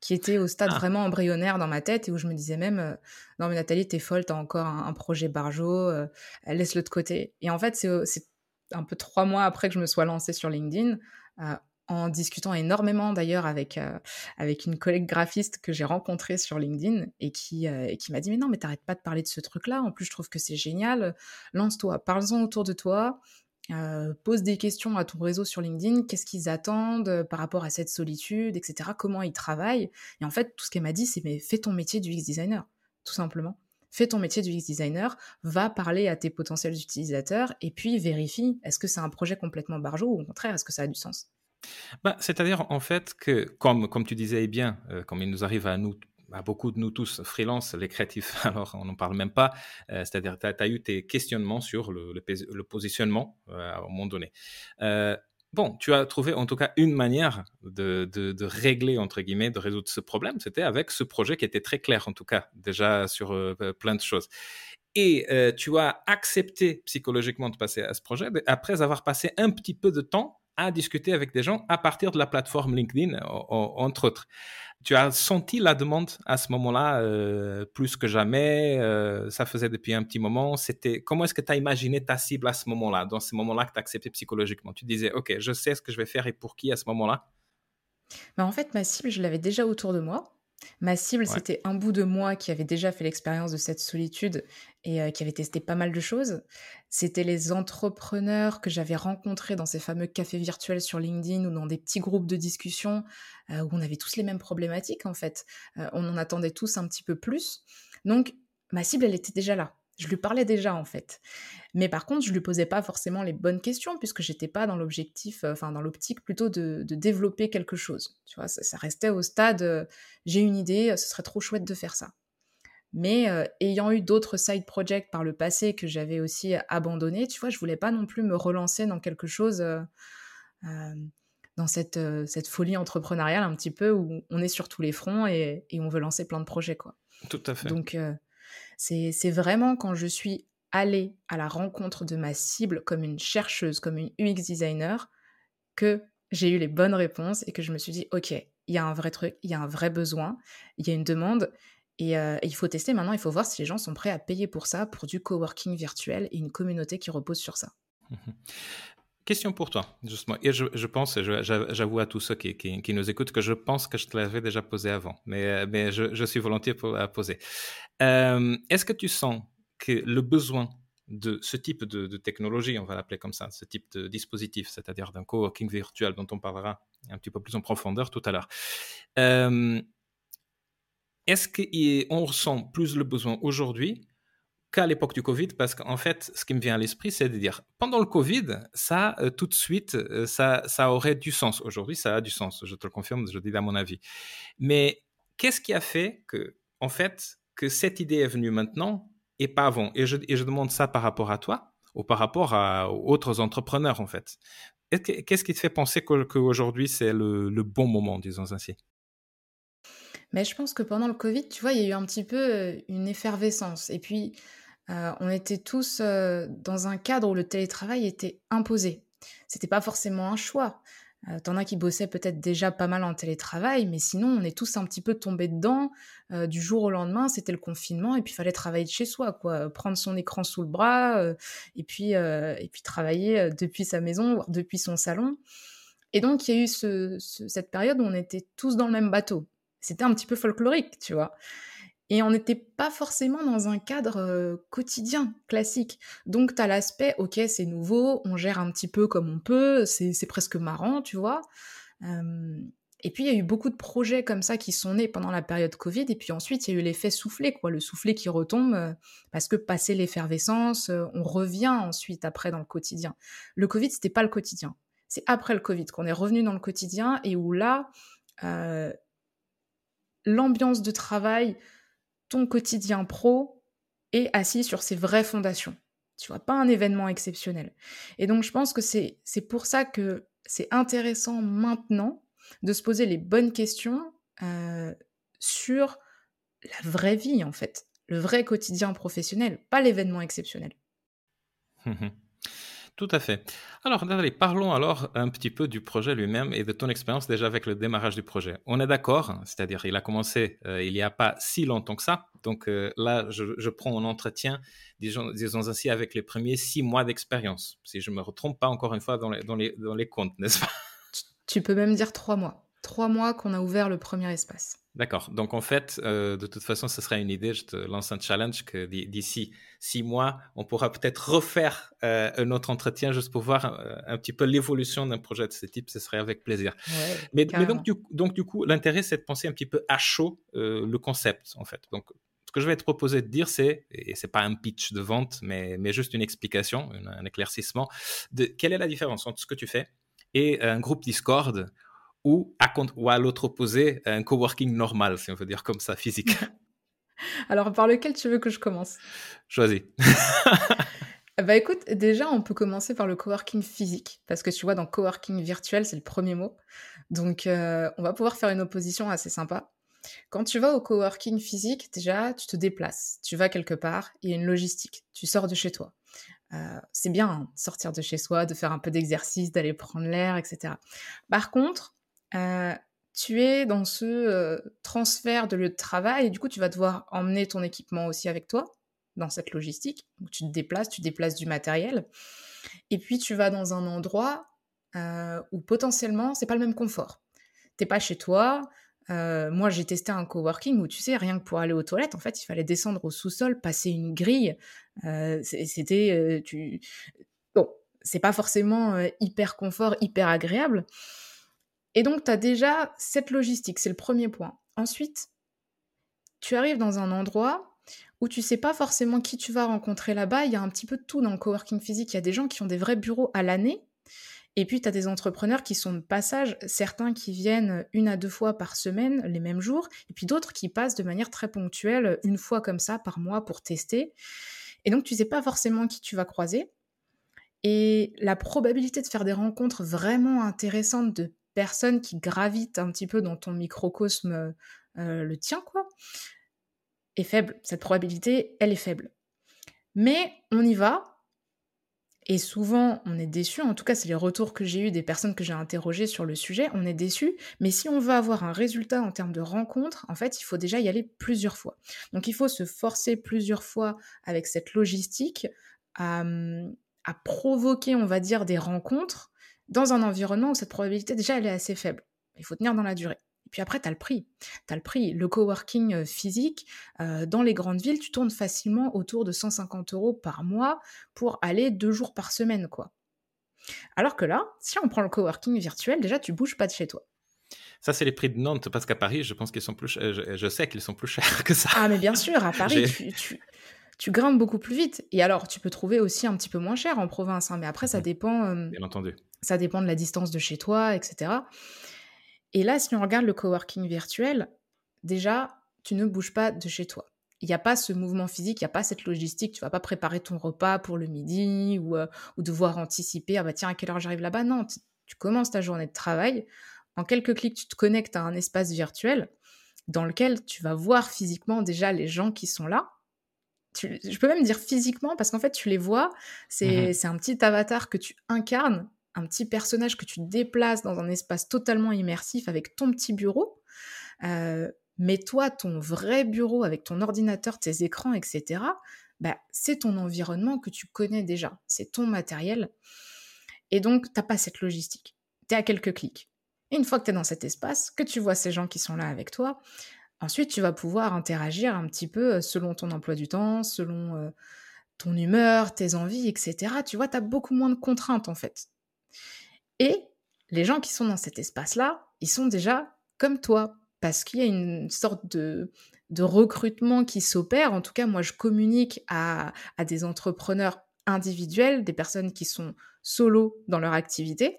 qui était au stade ah. vraiment embryonnaire dans ma tête et où je me disais même euh, Non, mais Nathalie, t'es folle, t'as encore un, projet barjo, euh, laisse-le de côté. Et en fait, c'est un peu trois mois après que je me sois lancée sur LinkedIn, en discutant énormément d'ailleurs avec, avec une collègue graphiste que j'ai rencontrée sur LinkedIn et qui, qui m'a dit Mais non, mais t'arrêtes pas de parler de ce truc-là. En plus, je trouve que c'est génial. Lance-toi, parle-en autour de toi. Euh, pose des questions à ton réseau sur LinkedIn, qu'est-ce qu'ils attendent euh, par rapport à cette solitude, etc., comment ils travaillent. Et en fait, tout ce qu'elle m'a dit, c'est mais fais ton métier du X designer, tout simplement. Fais ton métier du X designer, va parler à tes potentiels utilisateurs et puis vérifie est-ce que c'est un projet complètement barjot ou au contraire, est-ce que ça a du sens? Bah, C'est-à-dire en fait que, comme, comme tu disais bien, euh, comme il nous arrive à nous à beaucoup de nous tous, freelance, les créatifs, alors on n'en parle même pas, euh, c'est-à-dire tu as, eu tes questionnements sur le, le, positionnement euh, à un moment donné. Euh, bon, tu as trouvé en tout cas une manière de, de, de régler, entre guillemets, de résoudre ce problème, c'était avec ce projet qui était très clair en tout cas, déjà sur plein de choses. Et tu as accepté psychologiquement de passer à ce projet après avoir passé un petit peu de temps à discuter avec des gens à partir de la plateforme LinkedIn, entre autres. Tu as senti la demande à ce moment-là euh, plus que jamais. Euh, ça faisait depuis un petit moment. C'était comment est-ce que tu as imaginé ta cible à ce moment-là, dans ce moment-là que tu accepté psychologiquement? Tu disais, ok, je sais ce que je vais faire et pour qui à ce moment-là? Bah, En fait, ma cible, je l'avais déjà autour de moi. Ma cible, c'était un bout de moi qui avait déjà fait l'expérience de cette solitude et euh, qui avait testé pas mal de choses. C'était les entrepreneurs que j'avais rencontrés dans ces fameux cafés virtuels sur LinkedIn ou dans des petits groupes de discussion euh, où on avait tous les mêmes problématiques en fait. Euh, on en attendait tous un petit peu plus. Donc, ma cible, elle était déjà là. Je lui parlais déjà en fait. Mais par contre, je lui posais pas forcément les bonnes questions puisque j'étais pas dans l'objectif, euh, enfin dans l'optique plutôt de, développer quelque chose. Tu vois, ça, restait au stade, euh, j'ai une idée, ce serait trop chouette de faire ça. Mais euh, ayant eu d'autres side projects par le passé que j'avais aussi abandonné, tu vois, je voulais pas non plus me relancer dans quelque chose, dans dans cette, cette folie entrepreneuriale un petit peu où on est sur tous les fronts et, et on veut lancer plein de projets. Quoi. Tout à fait. Donc, c'est vraiment quand je suis allée à la rencontre de ma cible comme une chercheuse, comme une UX designer, que j'ai eu les bonnes réponses et que je me suis dit, OK, il y a un vrai truc, il y a un vrai besoin, il y a une demande. Et, il faut tester maintenant, il faut voir si les gens sont prêts à payer pour ça, pour du coworking virtuel et une communauté qui repose sur ça. Question pour toi, justement. Et je, pense, j'avoue à tous ceux qui, nous écoutent que je pense que je te l'avais déjà posé avant, mais, mais je, suis volontiers pour la poser. Euh, est-ce que tu sens que le besoin de ce type de, technologie, on va l'appeler comme ça, ce type de dispositif, c'est-à-dire d'un coworking virtuel dont on parlera un petit peu plus en profondeur tout à l'heure, euh, est-ce qu'on ressent plus le besoin aujourd'hui qu'à l'époque du Covid, parce qu'en fait, ce qui me vient à l'esprit, c'est de dire, pendant le Covid, ça, euh, tout de suite, euh, ça, ça aurait du sens. Aujourd'hui, ça a du sens, je te le confirme, je dis à mon avis. Mais qu'est-ce qui a fait que, en fait, que cette idée est venue maintenant et pas avant? Et je, demande ça par rapport à toi ou par rapport à autres entrepreneurs, en fait. Qu'est-ce qui te fait penser qu'aujourd'hui, c'est le, le bon moment, disons ainsi? Mais je pense que pendant le Covid, tu vois, il y a eu un petit peu euh, une effervescence. Et puis, euh, on était tous euh, dans un cadre où le télétravail était imposé. C'était pas forcément un choix. T'en as qui bossaient peut-être déjà pas mal en télétravail, mais sinon on est tous un petit peu tombés dedans. du jour au lendemain, c'était le confinement et puis il fallait travailler de chez soi, quoi. Prendre son écran sous le bras et puis et puis travailler depuis sa maison, voire depuis son salon. Et donc il y a eu cette période où on était tous dans le même bateau. C'était un petit peu folklorique, tu vois. Et on n'était pas forcément dans un cadre quotidien, classique. Donc, tu as l'aspect, ok, c'est nouveau, on gère un petit peu comme on peut, c'est presque marrant, tu vois. et puis, il y a eu beaucoup de projets comme ça qui sont nés pendant la période Covid. Et puis ensuite, il y a eu l'effet soufflé, quoi, le soufflé qui retombe, parce que passé l'effervescence, on revient ensuite après dans le quotidien. Le Covid, c'était pas le quotidien. C'est après le Covid qu'on est revenu dans le quotidien et où là, l'ambiance de travail, ton quotidien pro est assis sur ses vraies fondations. Tu vois, pas un événement exceptionnel. Et donc, je pense que c'est pour ça que c'est intéressant maintenant de se poser les bonnes questions euh, sur la vraie vie, en fait. Le vrai quotidien professionnel, pas l'événement exceptionnel. Tout à fait. Alors, Nathalie, parlons alors un petit peu du projet lui-même et de ton expérience déjà avec le démarrage du projet. On est d'accord, c'est-à-dire il a commencé euh, il n'y a pas si longtemps que ça. Donc euh, là, je, prends un entretien, disons, ainsi, avec les premiers six mois d'expérience. Si je ne me retrompe pas encore une fois dans les, dans les, dans les comptes, n'est-ce pas? Tu peux même dire trois mois. Trois mois qu'on a ouvert le premier espace. D'accord. Donc en fait, euh, de toute façon, ce serait une idée. Je te lance un challenge que d'ici six mois, on pourra peut-être refaire euh, un autre entretien juste pour voir euh, un, petit peu l'évolution d'un projet de ce type. Ce serait avec plaisir. mais, donc, du, donc du coup, l'intérêt, c'est de penser un petit peu à chaud le concept en fait. Donc ce que je vais te proposer de dire, c'est, et c'est pas un pitch de vente, mais, mais juste une explication, un éclaircissement, de quelle est la différence entre ce que tu fais et un groupe Discord ou à, ou à l'autre opposé, un coworking normal, si on veut dire comme ça, physique Alors, par lequel tu veux que je commence? Choisis. bah écoute, déjà, on peut commencer par le coworking physique, parce que tu vois, dans coworking virtuel, c'est le premier mot. Donc, euh, on va pouvoir faire une opposition assez sympa. Quand tu vas au coworking physique, déjà, tu te déplaces. Tu vas quelque part, il y a une logistique. Tu sors de chez toi. Euh, c'est bien hein, sortir de chez soi, de faire un peu d'exercice, d'aller prendre l'air, etc. Par contre, euh, tu es dans ce euh, transfert de lieu de travail et du coup, tu vas devoir emmener ton équipement aussi avec toi dans cette logistique. Donc, tu te déplaces, tu déplaces du matériel. Et puis, tu vas dans un endroit euh, où potentiellement, c'est pas le même confort. T'es pas chez toi. moi, j'ai testé un coworking où, tu sais, rien que pour aller aux toilettes, en fait, il fallait descendre au sous-sol, passer une grille. C'était. tu... Bon, c'est pas forcément hyper confort, hyper agréable. Et donc, tu as déjà cette logistique, c'est le premier point. Ensuite, tu arrives dans un endroit où tu sais pas forcément qui tu vas rencontrer là-bas. Il y a un petit peu de tout dans le coworking physique. Il y a des gens qui ont des vrais bureaux à l'année. Et puis, tu as des entrepreneurs qui sont de passage, certains qui viennent une à deux fois par semaine, les mêmes jours, et puis d'autres qui passent de manière très ponctuelle, une fois comme ça par mois pour tester. Et donc, tu sais pas forcément qui tu vas croiser. Et la probabilité de faire des rencontres vraiment intéressantes, de personnes qui gravitent un petit peu dans ton microcosme le tien, quoi, est faible. Cette probabilité, elle est faible. Mais on y va, et souvent, on est déçu, en tout cas, c'est les retours que j'ai eus des personnes que j'ai interrogées sur le sujet, on est déçu, mais si on veut avoir un résultat en termes de rencontre, en fait, il faut déjà y aller plusieurs fois. Donc, il faut se forcer plusieurs fois avec cette logistique à, hum, à provoquer, on va dire, des rencontres dans un environnement où cette probabilité, déjà, elle est assez faible. Il faut tenir dans la durée. Et puis après, tu as le prix. Tu as le prix. Le coworking euh, physique, euh, dans les grandes villes, tu tournes facilement autour de 150 euros par mois pour aller deux jours par semaine, quoi. Alors que là, si on prend le coworking virtuel, déjà, tu bouges pas de chez toi. Ça, c'est les prix de Nantes, parce qu'à Paris, je pense qu'ils sont plus je, je, sais qu'ils sont plus chers que ça. Ah, mais bien sûr, à Paris, tu, tu, tu, grimpes beaucoup plus vite. Et alors, tu peux trouver aussi un petit peu moins cher en province, hein, mais après, ça dépend. Euh, bien entendu. Ça dépend de la distance de chez toi, etc. Et là, si on regarde le coworking virtuel, déjà, tu ne bouges pas de chez toi. Il n'y a pas ce mouvement physique, il n'y a pas cette logistique. Tu vas pas préparer ton repas pour le midi ou, euh, ou devoir anticiper. Ah bah tiens, à quelle heure j'arrive là-bas? Non, tu commences ta journée de travail. En quelques clics, tu te connectes à un espace virtuel dans lequel tu vas voir physiquement déjà les gens qui sont là. je peux même dire physiquement parce qu'en fait, tu les vois. C'est mmh un petit avatar que tu incarnes un petit personnage que tu déplaces dans un espace totalement immersif avec ton petit bureau. Euh, mais toi, ton vrai bureau avec ton ordinateur, tes écrans, etc., bah, c'est ton environnement que tu connais déjà. C'est ton matériel. Et donc, tu n'as pas cette logistique. Tu es à quelques clics. Et une fois que tu es dans cet espace, que tu vois ces gens qui sont là avec toi, ensuite, tu vas pouvoir interagir un petit peu euh, selon ton emploi du temps, selon euh, ton humeur, tes envies, etc. Tu vois, tu as beaucoup moins de contraintes en fait. Et les gens qui sont dans cet espace-là, ils sont déjà comme toi, parce qu'il y a une sorte de, recrutement qui s'opère. En tout cas, moi, je communique à, des entrepreneurs individuels, des personnes qui sont solo dans leur activité,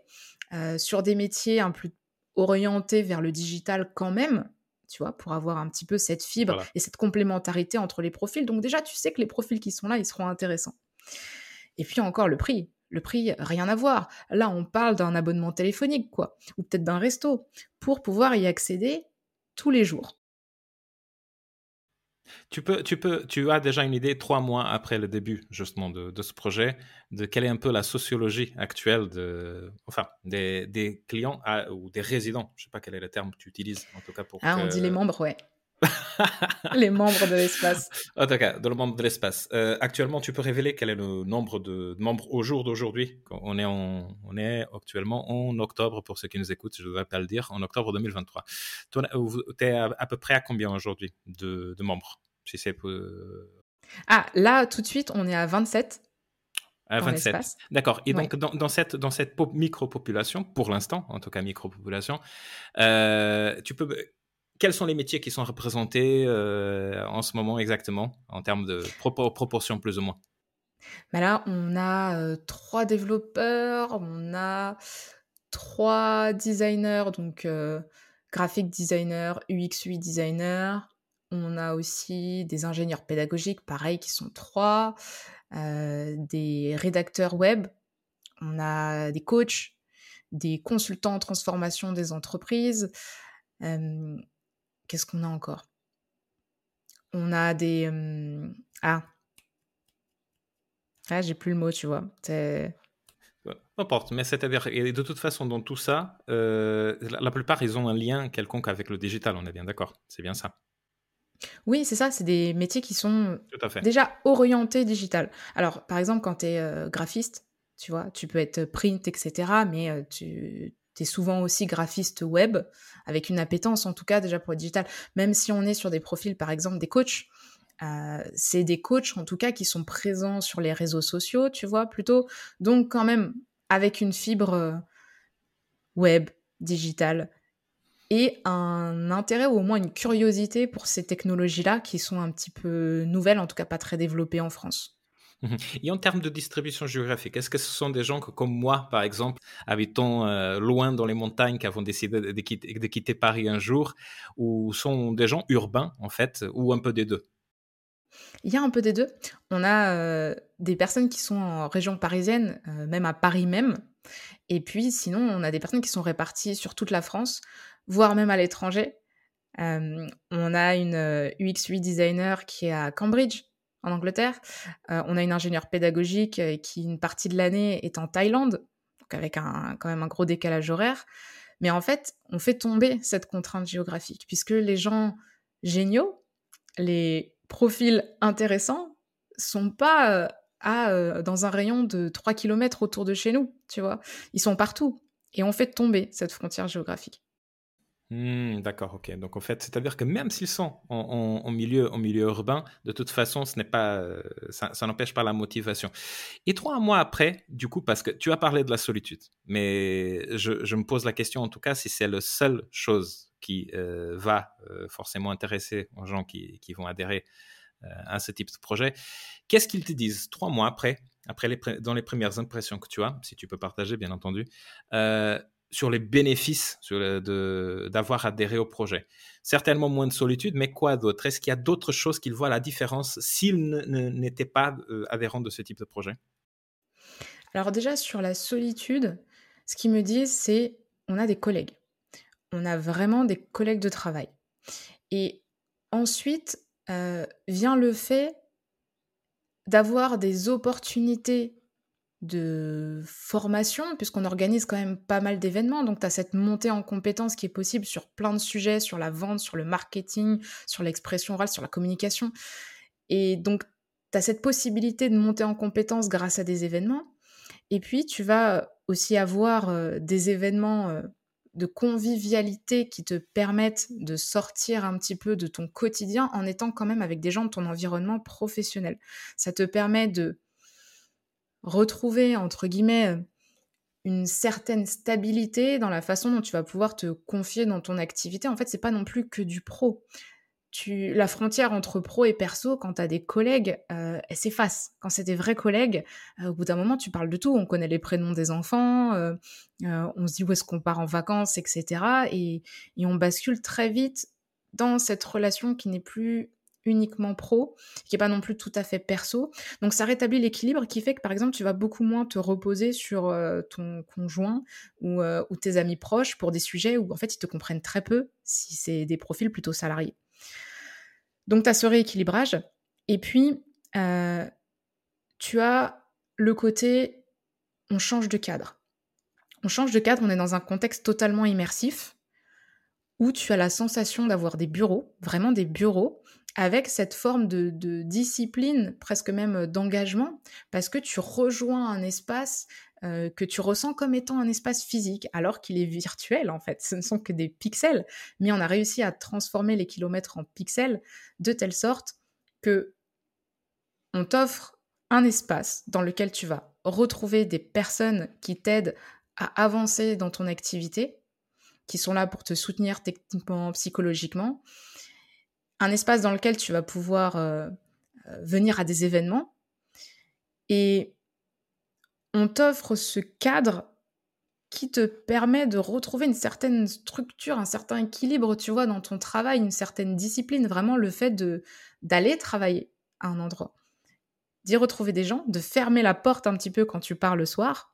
euh, sur des métiers un peu orientés vers le digital quand même, tu vois, pour avoir un petit peu cette fibre et cette complémentarité entre les profils. Donc déjà, tu sais que les profils qui sont là, ils seront intéressants. Et puis encore le prix. Le prix, rien à voir. Là, on parle d'un abonnement téléphonique, quoi, ou peut-être d'un resto, pour pouvoir y accéder tous les jours. Tu, peux, tu, peux, tu as déjà une idée, trois mois après le début justement de, ce projet, de quelle est un peu la sociologie actuelle de, enfin, des, clients ou des résidents. Je ne sais pas quel est le terme que tu utilises en tout cas pour. Ah, on dit les membres, ouais. les membres de l'espace. En tout cas, dans le membre de l'espace. Euh, actuellement, tu peux révéler quel est le nombre de membres au jour d'aujourd'hui? On est, on est actuellement en octobre, pour ceux qui nous écoutent, je ne devrais pas le dire, en octobre 2023. Tu es à, peu près à combien aujourd'hui de, membres si c'est Ah, là, tout de suite, on est à 27. À 27. D'accord. Et donc, dans, cette, dans cette micro-population, pour l'instant, en tout cas micro-population, euh, tu peux quels sont les métiers qui sont représentés euh, en ce moment exactement, en termes de proportion plus ou moins? Bah Là, on a euh, trois développeurs, on a trois designers, donc euh, graphic designer, UX, UI designer. On a aussi des ingénieurs pédagogiques, pareil, qui sont trois, des rédacteurs web, on a des coachs, des consultants en transformation des entreprises. Qu'est-ce qu'on a encore? On a des... ah. Ah, j'ai plus le mot, tu vois. C'est... N'importe, mais c'est-à-dire, et de toute façon, dans tout ça, euh, la, plupart, ils ont un lien quelconque avec le digital, on est bien d'accord, c'est bien ça. Oui, c'est ça, c'est des métiers qui sont déjà orientés digital. Alors, par exemple, quand tu es euh, graphiste, tu vois, tu peux être print, etc., mais euh, tu tu es souvent aussi graphiste web, avec une appétence en tout cas déjà pour le digital. Même si on est sur des profils, par exemple, des coachs, euh, c'est des coachs en tout cas qui sont présents sur les réseaux sociaux, tu vois, plutôt. Donc quand même avec une fibre euh, web, digitale, et un intérêt ou au moins une curiosité pour ces technologies-là qui sont un petit peu nouvelles, en tout cas pas très développées en France. Mmh Et en termes de distribution géographique, est-ce que ce sont des gens comme moi, par exemple, habitant euh, loin dans les montagnes, qui avons décidé de quitter, de quitter, Paris un jour, ou sont des gens urbains, en fait, ou un peu des deux? Il y a un peu des deux. On a euh, des personnes qui sont en région parisienne, euh, même à Paris même, Et puis sinon, on a des personnes qui sont réparties sur toute la France, voire même à l'étranger. on a une UX UI designer qui est à Cambridge, en Angleterre. on a une ingénieure pédagogique qui, une partie de l'année, est en Thaïlande, donc avec un, quand même un gros décalage horaire. Mais en fait, on fait tomber cette contrainte géographique, puisque les gens géniaux, les profils intéressants, sont pas à, dans un rayon de 3 km autour de chez nous, tu vois. Ils sont partout. Et on fait tomber cette frontière géographique. Hmm, d'accord, ok. Donc en fait, c'est-à-dire que même s'ils sont en, milieu, en milieu urbain, de toute façon, ce n'est pas, euh, ça, n'empêche pas la motivation. Et trois mois après, du coup, parce que tu as parlé de la solitude, mais je, me pose la question en tout cas si c'est la seule chose qui euh, va euh, forcément intéresser aux gens qui, vont adhérer à ce type de projet. Qu'est-ce qu'ils te disent trois mois après, après dans les premières impressions que tu as, si tu peux partager, bien entendu sur les bénéfices d'avoir adhéré au projet. Certainement moins de solitude, mais quoi d'autre? Est-ce qu'il y a d'autres choses qu'ils voient la différence s'ils n'étaient pas euh, adhérents de ce type de projet? Alors déjà, sur la solitude, ce qu'ils me disent, c'est on a des collègues. On a vraiment des collègues de travail. Et ensuite euh, vient le fait d'avoir des opportunités de formation, puisqu'on organise quand même pas mal d'événements. Donc, tu as cette montée en compétences qui est possible sur plein de sujets, sur la vente, sur le marketing, sur l'expression orale, sur la communication. Et donc, tu as cette possibilité de monter en compétences grâce à des événements. Et puis, tu vas aussi avoir euh, des événements euh, de convivialité qui te permettent de sortir un petit peu de ton quotidien en étant quand même avec des gens de ton environnement professionnel. Ça te permet de retrouver, entre guillemets, une certaine stabilité dans la façon dont tu vas pouvoir te confier dans ton activité. En fait, c'est pas non plus que du pro. Tu, la frontière entre pro et perso, quand tu as des collègues, euh, elle s'efface. Quand c'est des vrais collègues, euh, au bout d'un moment, tu parles de tout. On connaît les prénoms des enfants, euh, on se dit où est-ce qu'on part en vacances, etc. et on bascule très vite dans cette relation qui n'est plus uniquement pro, qui n'est pas non plus tout à fait perso. Donc ça rétablit l'équilibre qui fait que par exemple tu vas beaucoup moins te reposer sur euh, ton conjoint euh, ou, tes amis proches pour des sujets où en fait ils te comprennent très peu si c'est des profils plutôt salariés. Donc tu as ce rééquilibrage. Et puis euh, tu as le côté on change de cadre. On change de cadre, on est dans un contexte totalement immersif où tu as la sensation d'avoir des bureaux, vraiment des bureaux, avec cette forme de, discipline, presque même euh, d'engagement, parce que tu rejoins un espace euh, que tu ressens comme étant un espace physique, alors qu'il est virtuel en fait. Ce ne sont que des pixels, mais on a réussi à transformer les kilomètres en pixels de telle sorte que on t'offre un espace dans lequel tu vas retrouver des personnes qui t'aident à avancer dans ton activité, qui sont là pour te soutenir techniquement, psychologiquement, un espace dans lequel tu vas pouvoir euh, euh, venir à des événements. Et on t'offre ce cadre qui te permet de retrouver une certaine structure, un certain équilibre, tu vois, dans ton travail, une certaine discipline, vraiment le fait d'aller travailler à un endroit, d'y retrouver des gens, de fermer la porte un petit peu quand tu pars le soir,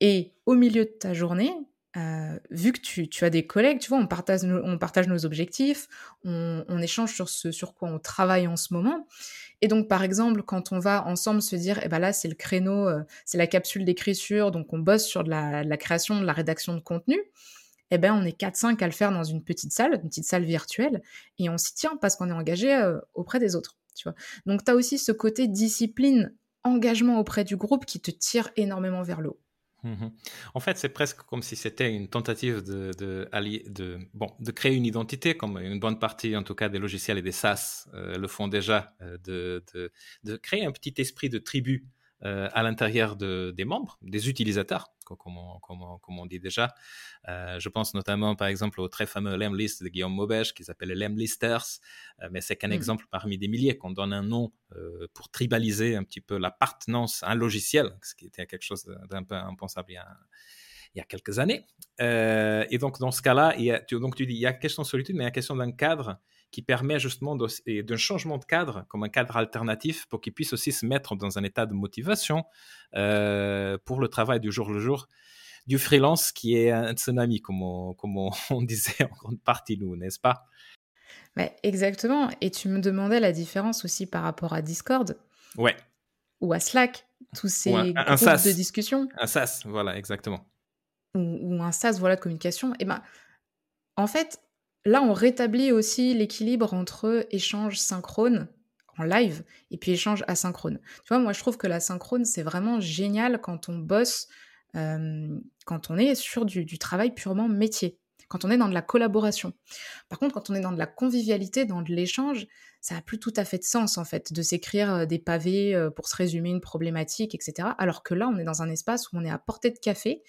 et au milieu de ta journée, euh, vu que tu, as des collègues, tu vois, on partage, nos objectifs, on, échange sur ce sur quoi on travaille en ce moment. Et donc, par exemple, quand on va ensemble se dire, eh ben là, c'est le créneau, euh, c'est la capsule d'écriture, donc on bosse sur de la, création, de la rédaction de contenu, eh ben on est 4-5 à le faire dans une petite salle, une petite salle virtuelle, et on s'y tient parce qu'on est engagé euh, auprès des autres, tu vois. Donc, tu as aussi ce côté discipline, engagement auprès du groupe qui te tire énormément vers le haut. Mmh en fait, c'est presque comme si c'était une tentative de, de, de, bon, de créer une identité, comme une bonne partie, en tout cas, des logiciels et des SaaS euh, le font déjà, euh, de, de, créer un petit esprit de tribu euh, à l'intérieur de, des membres, des utilisateurs, comme on, comme on, dit déjà. Euh, je pense notamment, par exemple, au très fameux Lemlist de Guillaume Maubèche, qui s'appelle Lemlisters, euh, mais c'est qu'un mmh. exemple parmi des milliers qu'on donne un nom pour tribaliser un petit peu l'appartenance à un logiciel, ce qui était quelque chose d'un peu impensable il y a, il y a quelques années. et donc, dans ce cas-là, il y a, tu, donc tu dis, il y a question de solitude, mais il y a question d'un cadre qui permet justement d'un changement de cadre, comme un cadre alternatif, pour qu'ils puissent aussi se mettre dans un état de motivation euh, pour le travail du jour le jour du freelance, qui est un tsunami, comme on, comme on, disait en grande partie nous, n'est-ce pas? Exactement. Et tu me demandais la différence aussi par rapport à Discord. Ouais. Ou à Slack, tous ces groupes de discussion. Un SaaS, voilà, exactement. Ou, un SaaS, voilà, de communication. Et ben, en fait, là, on rétablit aussi l'équilibre entre échange synchrone en live et puis échange asynchrone. Tu vois, moi, je trouve que la synchrone, c'est vraiment génial quand on bosse, quand on est sur du, travail purement métier, quand on est dans de la collaboration. Par contre, quand on est dans de la convivialité, dans de l'échange, ça n'a plus tout à fait de sens, en fait, de s'écrire des pavés pour se résumer une problématique, etc. Alors que là, on est dans un espace où on est à portée de café,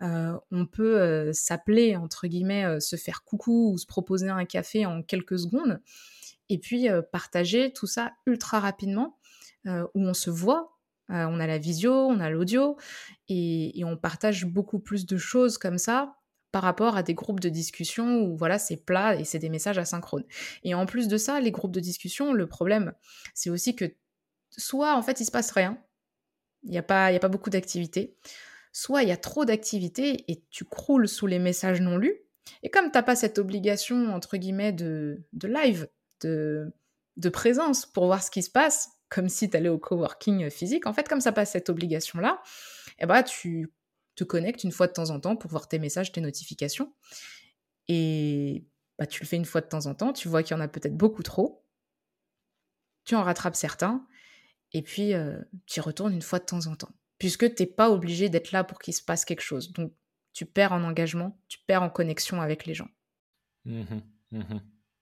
on peut s'appeler, entre guillemets, se faire coucou ou se proposer un café en quelques secondes, et puis partager tout ça ultra rapidement, où on se voit, on a la visio, on a l'audio, et, on partage beaucoup plus de choses comme ça par rapport à des groupes de discussion où voilà c'est plat et c'est des messages asynchrones. Et en plus de ça, les groupes de discussion, le problème, c'est aussi que soit en fait il se passe rien, il n'y a, pas, a pas beaucoup d'activité, soit il y a trop d'activités et tu croules sous les messages non lus. Et comme tu n'as pas cette obligation, entre guillemets, de, live, de, de présence pour voir ce qui se passe, comme si tu allais au coworking physique, en fait, comme ça passe cette obligation-là, eh ben, tu te connectes une fois de temps en temps pour voir tes messages, tes notifications. Et bah, tu le fais une fois de temps en temps, tu vois qu'il y en a peut-être beaucoup trop, tu en rattrapes certains, et puis euh, tu y retournes une fois de temps en temps puisque tu n'es pas obligé d'être là pour qu'il se passe quelque chose. Donc, tu perds en engagement, tu perds en connexion avec les gens. Mmh mmh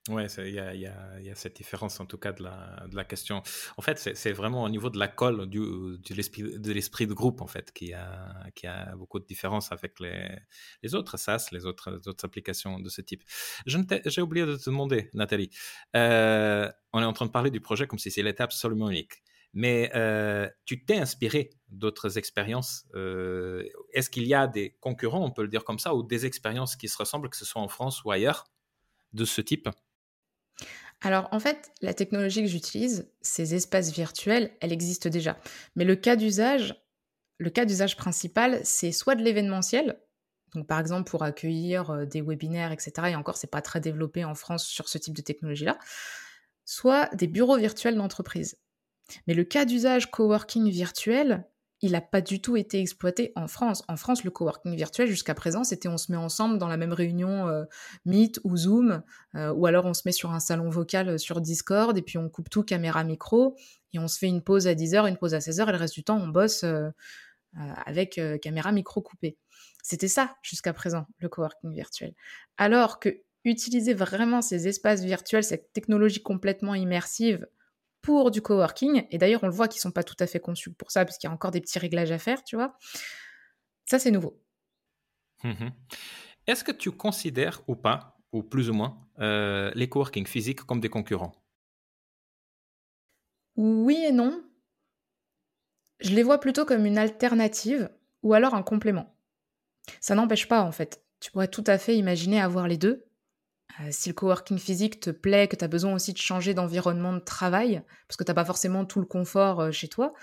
oui, il y, a cette différence en tout cas de la, question. En fait, c'est vraiment au niveau de la colle du, de l'esprit de groupe en fait qui a, beaucoup de différence avec les, autres SaaS, les autres, autres applications de ce type. J'ai oublié de te demander, Nathalie. Euh, on est en train de parler du projet comme si c'était absolument unique. Mais euh, tu t'es inspiré d'autres expériences. Euh, est-ce qu'il y a des concurrents, on peut le dire comme ça, ou des expériences qui se ressemblent, que ce soit en France ou ailleurs, de ce type? Alors en fait, la technologie que j'utilise, ces espaces virtuels, elle existe déjà. Mais le cas d'usage, le cas d'usage principal, c'est soit de l'événementiel, donc par exemple pour accueillir euh, des webinaires, etc. Et encore, c'est pas très développé en France sur ce type de technologie-là, soit des bureaux virtuels d'entreprise. Mais le cas d'usage coworking virtuel, il n'a pas du tout été exploité en France. En France, le coworking virtuel, jusqu'à présent, c'était on se met ensemble dans la même réunion euh, Meet ou Zoom, euh, ou alors on se met sur un salon vocal euh, sur Discord, et puis on coupe tout caméra, micro, et on se fait une pause à 10h, une pause à 16h, et le reste du temps, on bosse avec caméra, micro coupé. C'était ça jusqu'à présent, le coworking virtuel. Alors que utiliser vraiment ces espaces virtuels, cette technologie complètement immersive, pour du coworking. Et d'ailleurs, on le voit qu'ils sont pas tout à fait conçus pour ça, parce qu'il y a encore des petits réglages à faire, tu vois. Ça, c'est nouveau. Mmh Est-ce que tu considères ou pas, ou plus ou moins, euh, les coworking physiques comme des concurrents? Oui et non. Je les vois plutôt comme une alternative ou alors un complément. Ça n'empêche pas, en fait. Tu pourrais tout à fait imaginer avoir les deux, euh, si le coworking physique te plaît, que tu as besoin aussi de changer d'environnement de travail, parce que tu n'as pas forcément tout le confort euh, chez toi,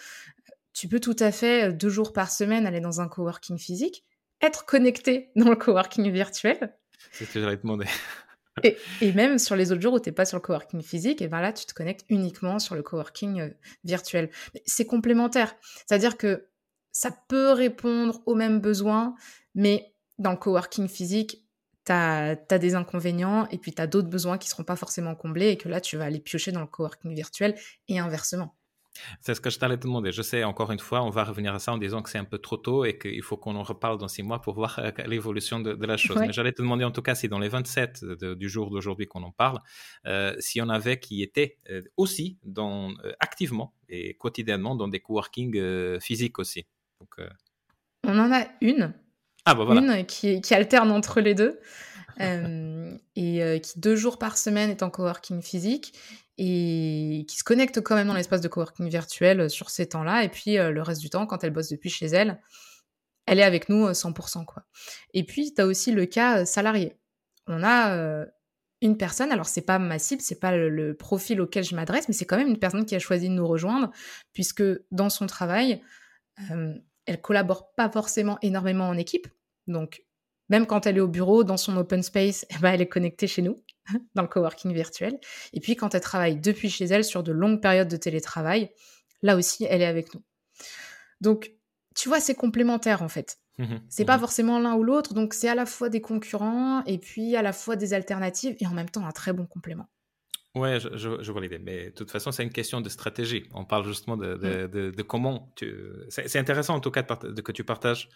tu peux tout à fait, euh, deux jours par semaine, aller dans un coworking physique, être connecté dans le coworking virtuel. C'est ce que j'allais te demander. et, même sur les autres jours où tu n'es pas sur le coworking physique, et ben là, tu te connectes uniquement sur le coworking virtuel. C'est complémentaire. C'est-à-dire que ça peut répondre aux mêmes besoins, mais dans le coworking physique, tu as, des inconvénients et puis tu as d'autres besoins qui ne seront pas forcément comblés et que là, tu vas aller piocher dans le coworking virtuel et inversement. C'est ce que je t'allais te demander. Je sais, encore une fois, on va revenir à ça en disant que c'est un peu trop tôt et qu'il faut qu'on en reparle dans six mois pour voir euh, l'évolution de, la chose. Mais j'allais te demander en tout cas si dans les 27 du jour d'aujourd'hui qu'on en parle, euh, s'il y en avait qui étaient euh, aussi dans, activement et quotidiennement dans des coworking physiques aussi. Donc, On en a une ah, bah, Une qui, qui, alterne entre les deux. Euh, et euh, qui deux jours par semaine est en coworking physique et qui se connecte quand même dans l'espace de coworking virtuel euh, sur ces temps-là. Et puis le reste du temps, quand elle bosse depuis chez elle, elle est avec nous 100%. Quoi. Et puis, tu as aussi le cas salarié. On a une personne, alors c'est pas ma cible, c'est pas le, profil auquel je m'adresse, mais c'est quand même une personne qui a choisi de nous rejoindre, puisque dans son travail, euh, elle collabore pas forcément énormément en équipe. Donc, même quand elle est au bureau, dans son open space, eh ben, elle est connectée chez nous, dans le coworking virtuel. Et puis, quand elle travaille depuis chez elle sur de longues périodes de télétravail, là aussi, elle est avec nous. Donc, tu vois, c'est complémentaire en fait. Mmh c'est pas mmh forcément l'un ou l'autre, donc c'est à la fois des concurrents et puis à la fois des alternatives et en même temps un très bon complément. Ouais, je, je, vois l'idée. Mais de toute façon, c'est une question de stratégie. On parle justement de, de, mmh. de, comment tu. C'est intéressant en tout cas de, que tu partages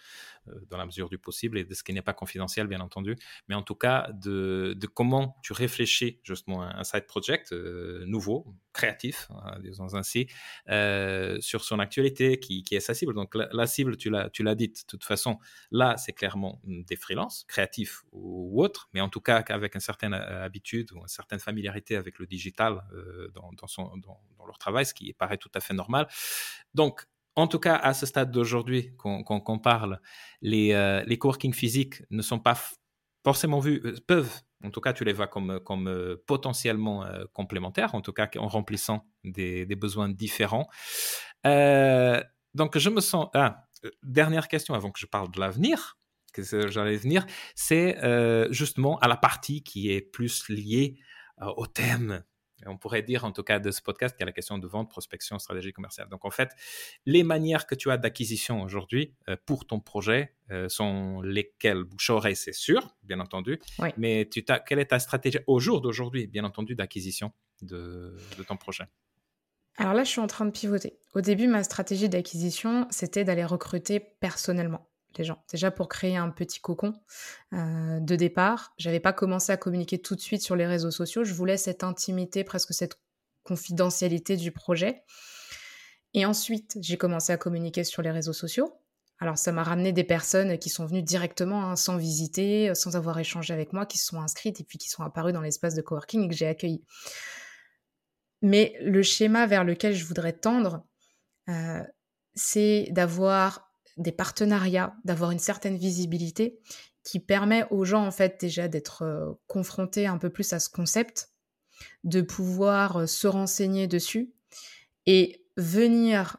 euh, dans la mesure du possible et de ce qui n'est pas confidentiel, bien entendu. Mais en tout cas, de, comment tu réfléchis justement à un side project euh, nouveau, créatif, hein, disons ainsi, euh, sur son actualité qui, est sa cible. Donc la, cible, tu l'as, tu dit, de toute façon, là, c'est clairement des freelances, créatifs ou, autres, mais en tout cas avec une certaine habitude ou une certaine familiarité avec le digital euh, dans, dans, leur travail, ce qui paraît tout à fait normal. Donc, en tout cas, à ce stade d'aujourd'hui qu'on parle, les, euh, les coworking physiques ne sont pas forcément vus, euh, peuvent, en tout cas, tu les vois comme, comme potentiellement complémentaires, en tout cas en remplissant des, besoins différents. donc, je me sens... Ah, dernière question avant que je parle de l'avenir, que j'allais venir, c'est justement à la partie qui est plus liée euh, au thème on pourrait dire en tout cas de ce podcast qu'il y a la question de vente, prospection, stratégie commerciale. Donc en fait, les manières que tu as d'acquisition aujourd'hui euh, pour ton projet euh, sont lesquelles? Bouche oreille, c'est sûr, bien entendu. Mais tu quelle est ta stratégie au jour d'aujourd'hui, bien entendu, d'acquisition de, de ton projet? Alors là, je suis en train de pivoter. Au début, ma stratégie d'acquisition, c'était d'aller recruter personnellement gens. Déjà pour créer un petit cocon euh, de départ. J'avais pas commencé à communiquer tout de suite sur les réseaux sociaux. Je voulais cette intimité, presque cette confidentialité du projet. Et ensuite, j'ai commencé à communiquer sur les réseaux sociaux. Alors, ça m'a ramené des personnes qui sont venues directement, hein, sans visiter, sans avoir échangé avec moi, qui se sont inscrites et puis qui sont apparues dans l'espace de coworking et que j'ai accueilli. Mais le schéma vers lequel je voudrais tendre, euh, c'est d'avoir des partenariats, d'avoir une certaine visibilité qui permet aux gens en fait déjà d'être euh, confrontés un peu plus à ce concept, de pouvoir euh, se renseigner dessus et venir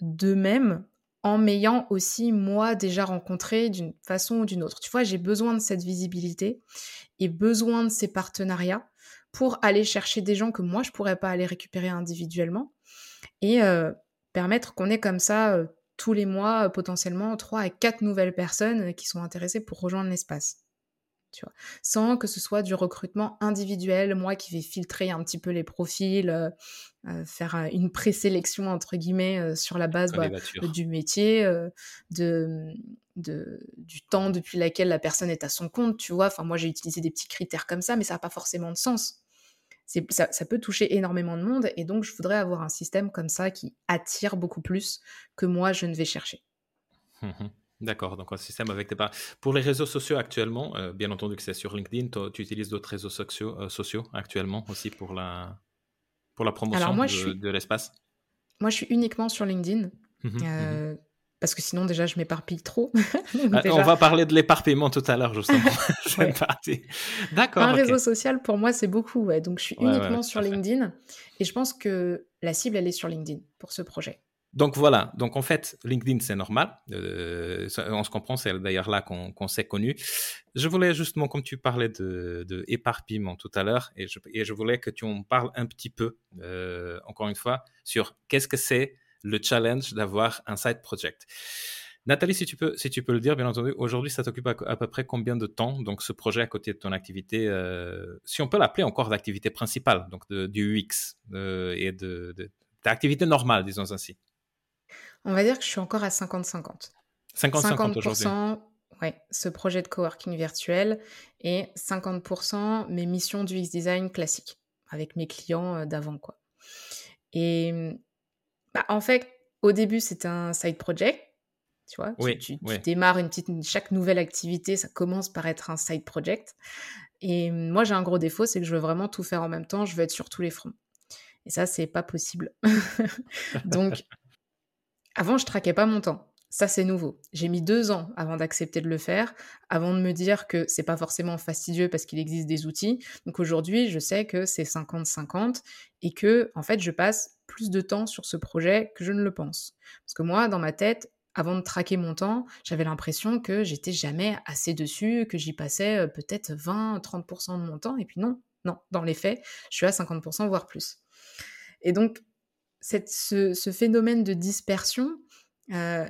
d'eux-mêmes en m'ayant aussi moi déjà rencontré d'une façon ou d'une autre. Tu vois, j'ai besoin de cette visibilité et besoin de ces partenariats pour aller chercher des gens que moi je pourrais pas aller récupérer individuellement et euh, permettre qu'on ait comme ça tous les mois euh, potentiellement trois à quatre nouvelles personnes euh, qui sont intéressées pour rejoindre l'espace. Tu vois, sans que ce soit du recrutement individuel, moi qui vais filtrer un petit peu les profils, euh, faire une présélection entre guillemets sur la base bah, du métier, de, de, du temps depuis lequel la personne est à son compte, tu vois. Enfin, moi j'ai utilisé des petits critères comme ça, mais ça n'a pas forcément de sens ça, ça, peut toucher énormément de monde et donc je voudrais avoir un système comme ça qui attire beaucoup plus que moi je ne vais chercher. Mmh D'accord, donc un système avec tes parts. Pour les réseaux sociaux actuellement, euh, bien entendu que c'est sur LinkedIn, tu utilises d'autres réseaux sociaux, euh, sociaux, actuellement aussi pour la, pour la promotion de, de l'espace? Moi, je suis uniquement sur LinkedIn. Mmh mmh euh, parce que sinon déjà je m'éparpille trop. Ah, on va parler de l'éparpillement tout à l'heure justement. D'accord. Un réseau social pour moi c'est beaucoup, ouais. donc je suis uniquement sur LinkedIn et je pense que la cible elle est sur LinkedIn pour ce projet. Donc voilà, donc en fait LinkedIn c'est normal, euh, on se comprend, c'est d'ailleurs là qu'on s'est connu. Je voulais justement, comme tu parlais de, de éparpillement tout à l'heure, et je, et je, voulais que tu en parles un petit peu, euh, encore une fois, sur qu'est-ce que c'est le challenge d'avoir un side project. Nathalie, si tu peux, si tu peux le dire, bien entendu, aujourd'hui, ça t'occupe à, peu près combien de temps, donc ce projet à côté de ton activité, euh, si on peut l'appeler encore d'activité principale, donc du UX et de, d'activité normale, disons ainsi? On va dire que je suis encore à 50-50. 50-50 aujourd'hui Ouais, ce projet de coworking virtuel et 50% mes missions du UX design classique avec mes clients euh, d'avant quoi. Et bah, en fait, au début, c'est un side project. Tu vois, tu, démarres une petite, chaque nouvelle activité, ça commence par être un side project. Et moi, j'ai un gros défaut, c'est que je veux vraiment tout faire en même temps. Je veux être sur tous les fronts. Et ça, c'est pas possible. Donc, avant, je traquais pas mon temps. Ça, c'est nouveau. J'ai mis deux ans avant d'accepter de le faire, avant de me dire que c'est pas forcément fastidieux parce qu'il existe des outils. Donc aujourd'hui, je sais que c'est 50-50 et que, en fait, je passe plus de temps sur ce projet que je ne le pense. Parce que moi, dans ma tête, avant de traquer mon temps, j'avais l'impression que j'étais jamais assez dessus, que j'y passais euh, peut-être 20-30% de mon temps. Et puis non, non, dans les faits, je suis à 50%, voire plus. Et donc, ce, phénomène de dispersion, euh,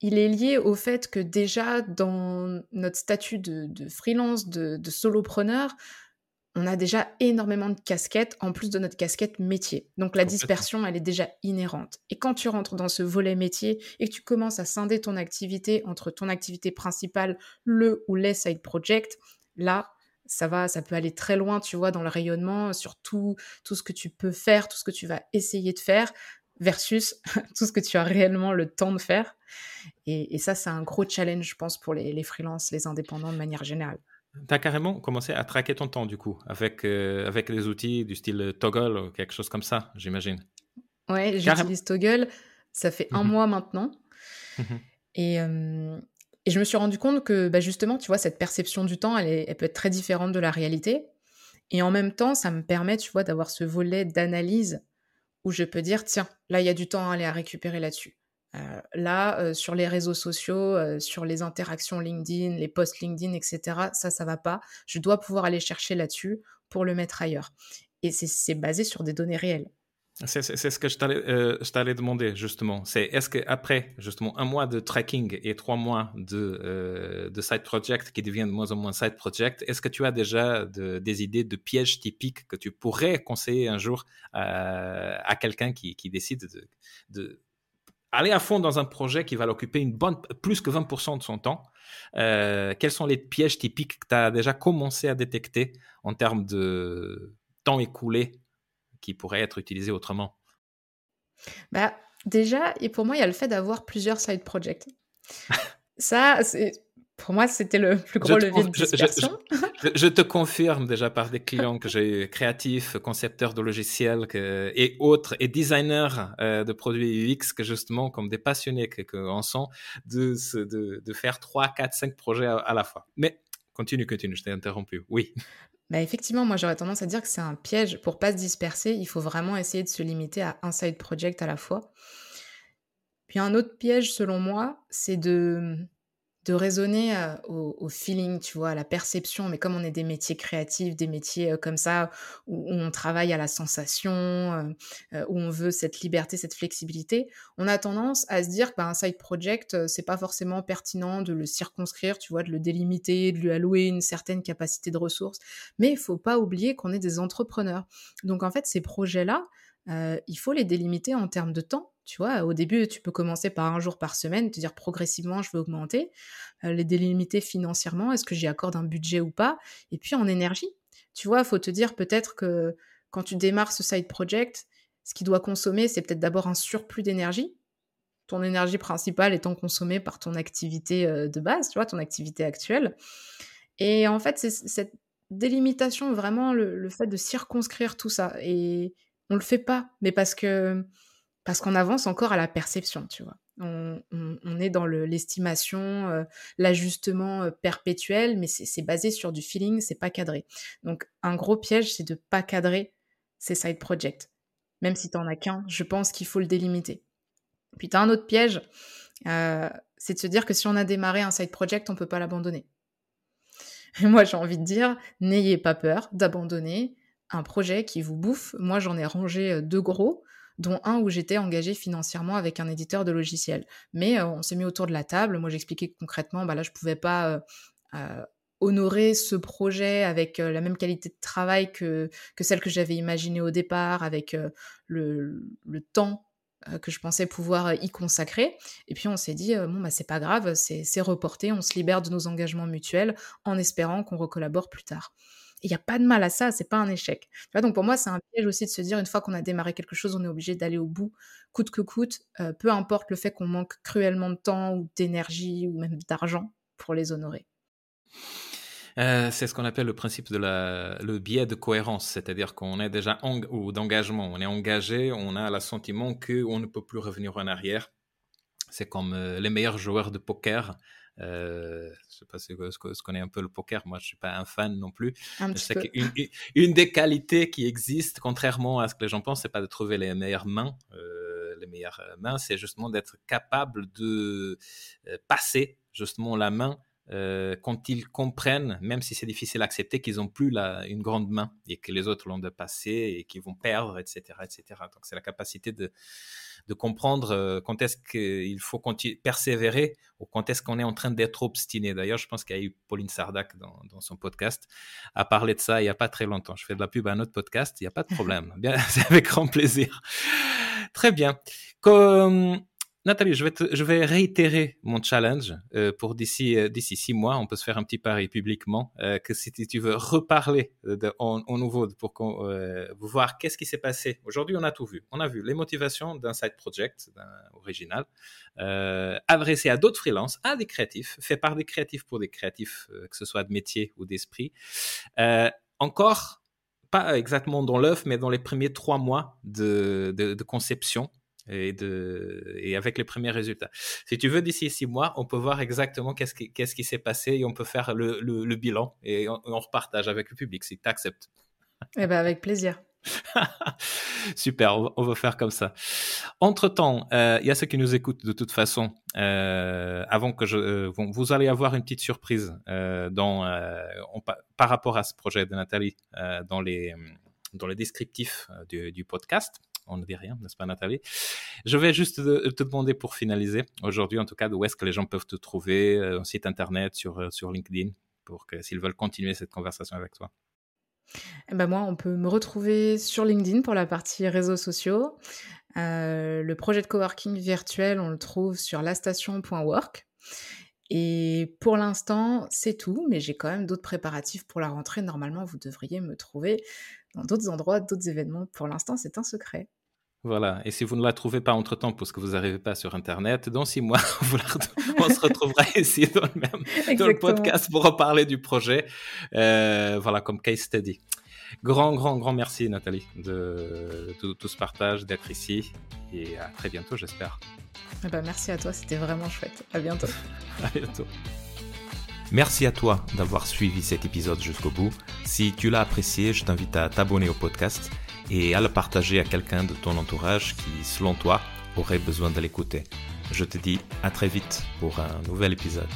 il est lié au fait que déjà dans notre statut de, freelance, de, solopreneur, on a déjà énormément de casquettes en plus de notre casquette métier. Donc la dispersion, elle est déjà inhérente. Et quand tu rentres dans ce volet métier et que tu commences à scinder ton activité entre ton activité principale, le ou les side projects, là, ça va, ça peut aller très loin, tu vois, dans le rayonnement sur tout, tout ce que tu peux faire, tout ce que tu vas essayer de faire versus tout ce que tu as réellement le temps de faire. Et, ça, c'est un gros challenge, je pense, pour les, les freelances, les indépendants de manière générale. Tu as carrément commencé à traquer ton temps, du coup, avec, euh, avec des outils du style Toggle ou quelque chose comme ça, j'imagine. Ouais, j'utilise Toggle. Ça fait un mmh mois maintenant. Mmh et, euh, et, je me suis rendu compte que, bah, justement, tu vois, cette perception du temps, elle, elle peut être très différente de la réalité. Et en même temps, ça me permet, tu vois, d'avoir ce volet d'analyse où je peux dire, tiens, là, il y a du temps à aller récupérer là-dessus. Euh, là, euh, sur les réseaux sociaux, euh, sur les interactions LinkedIn, les posts LinkedIn, etc., ça, ça va pas. Je dois pouvoir aller chercher là-dessus pour le mettre ailleurs. Et c'est basé sur des données réelles. C'est ce que je t'allais demander, justement. C'est est-ce qu'après, justement, un mois de tracking et trois mois de, de side project qui deviennent de moins en moins side project, est-ce que tu as déjà des idées de pièges typiques que tu pourrais conseiller un jour à quelqu'un qui, qui, décide de, de aller à fond dans un projet qui va l'occuper une bonne, plus que 20% de son temps, euh, quels sont les pièges typiques que tu as déjà commencé à détecter en termes de temps écoulé qui pourraient être utilisés autrement? Bah, Déjà, et pour moi, il y a le fait d'avoir plusieurs side projects. Ça, c'est pour moi, c'était le plus gros levier de dispersion. Je, te confirme déjà par des clients que j'ai créatifs, concepteurs de logiciels et autres, et designers euh, de produits UX, que justement, comme des passionnés qu'on sent, de, de, de, faire 3, 4, 5 projets à, la fois. Mais continue, continue, je t'ai interrompu. Oui. Bah effectivement, moi j'aurais tendance à dire que c'est un piège. Pour pas se disperser, il faut vraiment essayer de se limiter à un side project à la fois. Puis un autre piège, selon moi, c'est de de raisonner au, feeling, tu vois, à la perception. Mais comme on est des métiers créatifs, des métiers comme ça, où, on travaille à la sensation, où on veut cette liberté, cette flexibilité, on a tendance à se dire qu'un bah, side project, c'est pas forcément pertinent de le circonscrire, tu vois, de le délimiter, de lui allouer une certaine capacité de ressources. Mais il faut pas oublier qu'on est des entrepreneurs. Donc en fait, ces projets-là, il faut les délimiter en termes de temps tu vois, au début, tu peux commencer par un jour par semaine, te dire progressivement, je veux augmenter, euh, les délimiter financièrement, est-ce que j'y accorde un budget ou pas, et puis en énergie. Tu vois, faut te dire peut-être que quand tu démarres ce side project, ce qui doit consommer, c'est peut-être d'abord un surplus d'énergie, ton énergie principale étant consommée par ton activité euh, de base, tu vois, ton activité actuelle. Et en fait, c'est cette délimitation, vraiment le, fait de circonscrire tout ça. Et on le fait pas, mais parce que parce qu'on avance encore à la perception, tu vois. On, est dans l'estimation, euh, l'ajustement euh, perpétuel, mais c'est basé sur du feeling, c'est pas cadré. Donc un gros piège, c'est de pas cadrer ces side projects. Même si tu n'en as qu'un, je pense qu'il faut le délimiter. Puis tu as un autre piège, euh, c'est de se dire que si on a démarré un side project, on peut pas l'abandonner. Moi, j'ai envie de dire, n'ayez pas peur d'abandonner un projet qui vous bouffe. Moi, j'en ai rangé deux gros dont un où j'étais engagée financièrement avec un éditeur de logiciels. Mais euh, on s'est mis autour de la table. Moi, j'expliquais concrètement, bah là, je pouvais pas euh, euh, honorer ce projet avec la même qualité de travail que, que celle que j'avais imaginée au départ, avec le, le, temps que je pensais pouvoir y consacrer. Et puis on s'est dit, bon, bah, c'est pas grave, c'est reporté, on se libère de nos engagements mutuels en espérant qu'on recollabore plus tard. Il n'y a pas de mal à ça, c'est pas un échec. donc pour moi, c'est un piège aussi de se dire, une fois qu'on a démarré quelque chose, on est obligé d'aller au bout, coûte que coûte, euh, peu importe le fait qu'on manque cruellement de temps ou d'énergie ou même d'argent pour les honorer. Euh, c'est ce qu'on appelle le principe de la, le biais de cohérence, c'est-à-dire qu'on est déjà ou d'engagement, on est engagé, on a le sentiment qu'on ne peut plus revenir en arrière c'est comme les meilleurs joueurs de poker. Euh, je sais pas si vous connaissez un peu le poker. Moi, je suis pas un fan non plus. Un je sais qu'une une des qualités qui existent, contrairement à ce que les gens pensent, c'est pas de trouver les meilleures mains. Euh, les meilleures mains, c'est justement d'être capable de euh, passer justement la main euh, quand ils comprennent, même si c'est difficile à accepter, qu'ils n'ont plus la, une grande main et que les autres l'ont dépassé et qu'ils vont perdre, etc., etc. Donc c'est la capacité de, de comprendre euh, quand est-ce qu'il faut persévérer ou quand est-ce qu'on est en train d'être obstiné. D'ailleurs, je pense qu'il y a eu Pauline Sardac dans, dans, son podcast à parler de ça il n'y a pas très longtemps. Je fais de la pub à un autre podcast, il n'y a pas de problème. Bien, c'est avec grand plaisir. Très bien. Comme Nathalie, je vais, réitérer mon challenge euh, pour d'ici euh, d'ici six mois. On peut se faire un petit pari publiquement euh, que si tu veux reparler de, en, nouveau pour voir qu'est-ce qui s'est passé. Aujourd'hui, on a tout vu. On a vu les motivations d'un side project original adressé à d'autres freelances, à des créatifs, fait par des créatifs pour des créatifs, que ce soit de métier ou d'esprit. encore pas exactement dans l'œuf, mais dans les premiers trois mois de conception et, de, et avec les premiers résultats. Si tu veux, d'ici six mois, on peut voir exactement qu'est-ce qui, qu'est-ce qui s'est passé et on peut faire le, le, bilan et on, repartage avec le public si tu acceptes. Eh ben avec plaisir. Super, on va, faire comme ça. Entre-temps, euh, il y a ceux qui nous écoutent de toute façon. Euh, avant que je, euh, vous allez avoir une petite surprise dans, par rapport à ce projet de Nathalie dans les dans les descriptifs du, du podcast on ne dit rien, n'est-ce pas Nathalie? Je vais juste te, demander pour finaliser, aujourd'hui en tout cas, où est-ce que les gens peuvent te trouver, euh, un site internet, sur, euh, sur LinkedIn, pour que s'ils veulent continuer cette conversation avec toi? Eh ben moi, on peut me retrouver sur LinkedIn pour la partie réseaux sociaux. Euh, le projet de coworking virtuel, on le trouve sur lastation.work. Et pour l'instant, c'est tout, mais j'ai quand même d'autres préparatifs pour la rentrée. Normalement, vous devriez me trouver dans d'autres endroits, d'autres événements. Pour l'instant, c'est un secret. Voilà, et si vous ne la trouvez pas entre-temps parce que vous n'arrivez pas sur Internet, dans six mois, on se retrouvera ici dans le, même, dans le podcast pour reparler du projet, euh, voilà, comme case study. Grand, grand, grand merci Nathalie de, tout ce partage, d'être ici, et à très bientôt j'espère. Eh ben, merci à toi, c'était vraiment chouette. À bientôt. à bientôt. Merci à toi d'avoir suivi cet épisode jusqu'au bout. Si tu l'as apprécié, je t'invite à t'abonner au podcast et à le partager à quelqu'un de ton entourage qui, selon toi, aurait besoin de l'écouter. Je te dis à très vite pour un nouvel épisode.